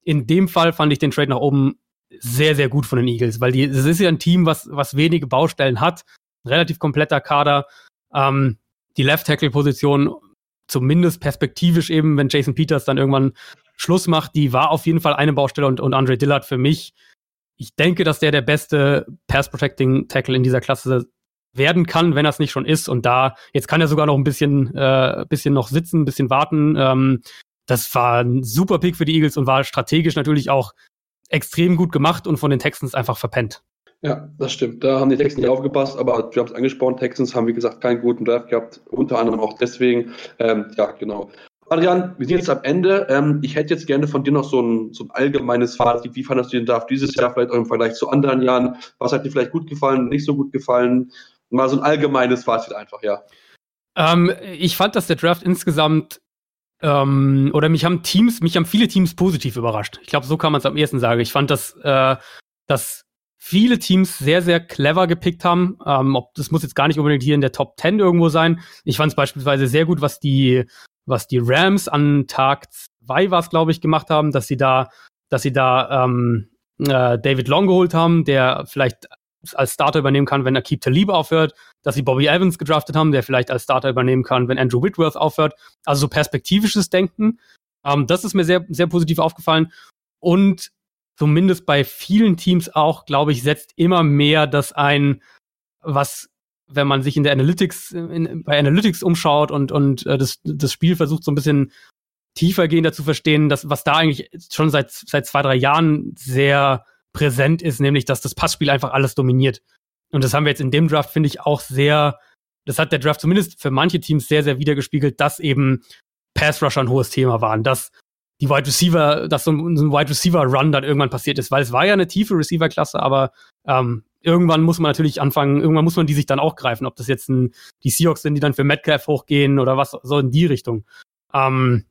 in dem Fall fand ich den Trade nach oben sehr, sehr gut von den Eagles, weil die, es ist ja ein Team, was, was wenige Baustellen hat, relativ kompletter Kader. Ähm, die Left-Tackle-Position, zumindest perspektivisch eben, wenn Jason Peters dann irgendwann Schluss macht, die war auf jeden Fall eine Baustelle und, und Andre Dillard für mich. Ich denke, dass der der beste Pass-Protecting-Tackle in dieser Klasse werden kann, wenn er es nicht schon ist. Und da, jetzt kann er sogar noch ein bisschen, äh, bisschen noch sitzen, ein bisschen warten. Ähm, das war ein super Pick für die Eagles und war strategisch natürlich auch extrem gut gemacht und von den Texans einfach verpennt. Ja, das stimmt. Da haben die Texans nicht aufgepasst, aber wir haben es angesprochen, Texans haben, wie gesagt, keinen guten Draft gehabt, unter anderem auch deswegen. Ähm, ja, genau. Adrian, wir sind jetzt am Ende. Ähm, ich hätte jetzt gerne von dir noch so ein, so ein allgemeines Fazit. Wie fandest du den Draft dieses Jahr vielleicht auch im Vergleich zu anderen Jahren? Was hat dir vielleicht gut gefallen, nicht so gut gefallen? Mal so ein allgemeines Fazit einfach, ja. Ähm, ich fand, dass der Draft insgesamt ähm, oder mich haben Teams, mich haben viele Teams positiv überrascht. Ich glaube, so kann man es am ehesten sagen. Ich fand, dass, äh, dass viele Teams sehr, sehr clever gepickt haben. Ähm, ob, das muss jetzt gar nicht unbedingt hier in der Top 10 irgendwo sein. Ich fand es beispielsweise sehr gut, was die, was die Rams an Tag 2 war glaube ich, gemacht haben, dass sie da, dass sie da ähm, äh, David Long geholt haben, der vielleicht als Starter übernehmen kann, wenn Akib Talib aufhört, dass sie Bobby Evans gedraftet haben, der vielleicht als Starter übernehmen kann, wenn Andrew Whitworth aufhört. Also so perspektivisches Denken. Ähm, das ist mir sehr, sehr positiv aufgefallen. Und zumindest bei vielen Teams auch, glaube ich, setzt immer mehr das ein, was, wenn man sich in der Analytics, in, bei Analytics umschaut und, und äh, das, das Spiel versucht so ein bisschen tiefer gehen, dazu verstehen, dass was da eigentlich schon seit, seit zwei, drei Jahren sehr präsent ist, nämlich dass das Passspiel einfach alles dominiert. Und das haben wir jetzt in dem Draft, finde ich, auch sehr, das hat der Draft zumindest für manche Teams sehr, sehr wiedergespiegelt, dass eben Pass Rusher ein hohes Thema waren, dass die Wide Receiver, dass so ein, so ein Wide Receiver Run dann irgendwann passiert ist, weil es war ja eine tiefe Receiver Klasse, aber ähm, irgendwann muss man natürlich anfangen, irgendwann muss man die sich dann auch greifen, ob das jetzt ein, die Seahawks sind, die dann für Metcalf hochgehen oder was so in die Richtung. Ähm,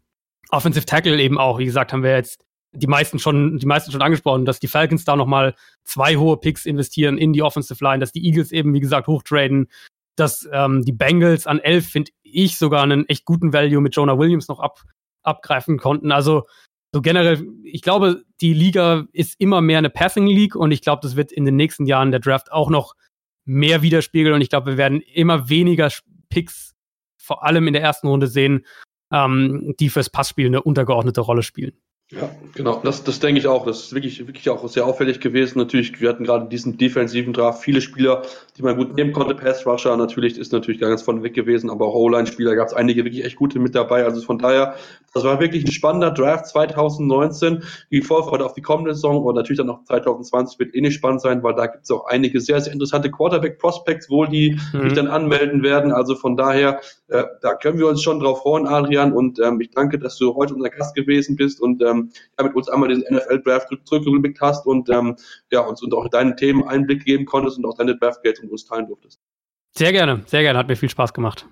Offensive Tackle eben auch, wie gesagt, haben wir jetzt die meisten schon, die meisten schon angesprochen, dass die Falcons da nochmal zwei hohe Picks investieren in die Offensive Line, dass die Eagles eben, wie gesagt, hochtraden, dass ähm, die Bengals an elf, finde ich, sogar einen echt guten Value mit Jonah Williams noch ab, abgreifen konnten. Also so generell, ich glaube, die Liga ist immer mehr eine Passing League und ich glaube, das wird in den nächsten Jahren der Draft auch noch mehr widerspiegeln und ich glaube, wir werden immer weniger Picks vor allem in der ersten Runde sehen, ähm, die fürs Passspiel eine untergeordnete Rolle spielen. Ja, genau. Das, das denke ich auch. Das ist wirklich, wirklich auch sehr auffällig gewesen. Natürlich, wir hatten gerade diesen defensiven Draft viele Spieler, die man gut nehmen konnte. Pass Rusher natürlich ist natürlich ganz von weg gewesen, aber auch O-Line-Spieler gab es einige wirklich echt gute mit dabei. Also von daher, das war wirklich ein spannender Draft 2019. Die Vorfreude auf die kommende Saison und natürlich dann auch 2020 wird eh nicht spannend sein, weil da gibt es auch einige sehr, sehr interessante Quarterback-Prospects wohl, die mhm. sich dann anmelden werden. Also von daher, äh, da können wir uns schon drauf freuen, Adrian. Und ähm, ich danke, dass du heute unser Gast gewesen bist und ähm, ja, mit uns einmal diesen NFL-Draft zurückgeblickt hast und ähm, ja, uns und auch deine Themen Einblick geben konntest und auch deine Draft-Gates mit uns teilen durftest. Sehr gerne, sehr gerne, hat mir viel Spaß gemacht.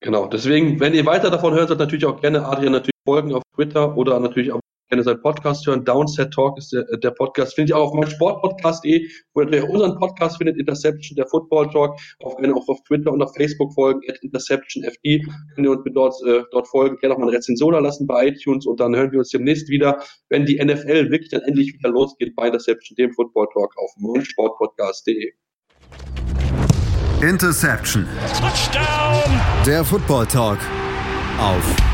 Genau, deswegen, wenn ihr weiter davon hört, sollt natürlich auch gerne Adrian natürlich folgen auf Twitter oder natürlich auch gerne seinen Podcast hören. Downset Talk ist der, der Podcast. Findet ihr auch auf meinem Sportpodcast.de, wo ihr unseren Podcast findet, Interception, der Football Talk. Auch gerne auch auf Twitter und auf Facebook folgen, at InterceptionFD. Könnt ihr uns dort, äh, dort folgen. Gerne auch mal eine Rezension lassen bei iTunes und dann hören wir uns demnächst wieder, wenn die NFL wirklich dann endlich wieder losgeht bei Interception, dem Football Talk auf Sportpodcast.de. Interception. Touchdown. Der Football Talk auf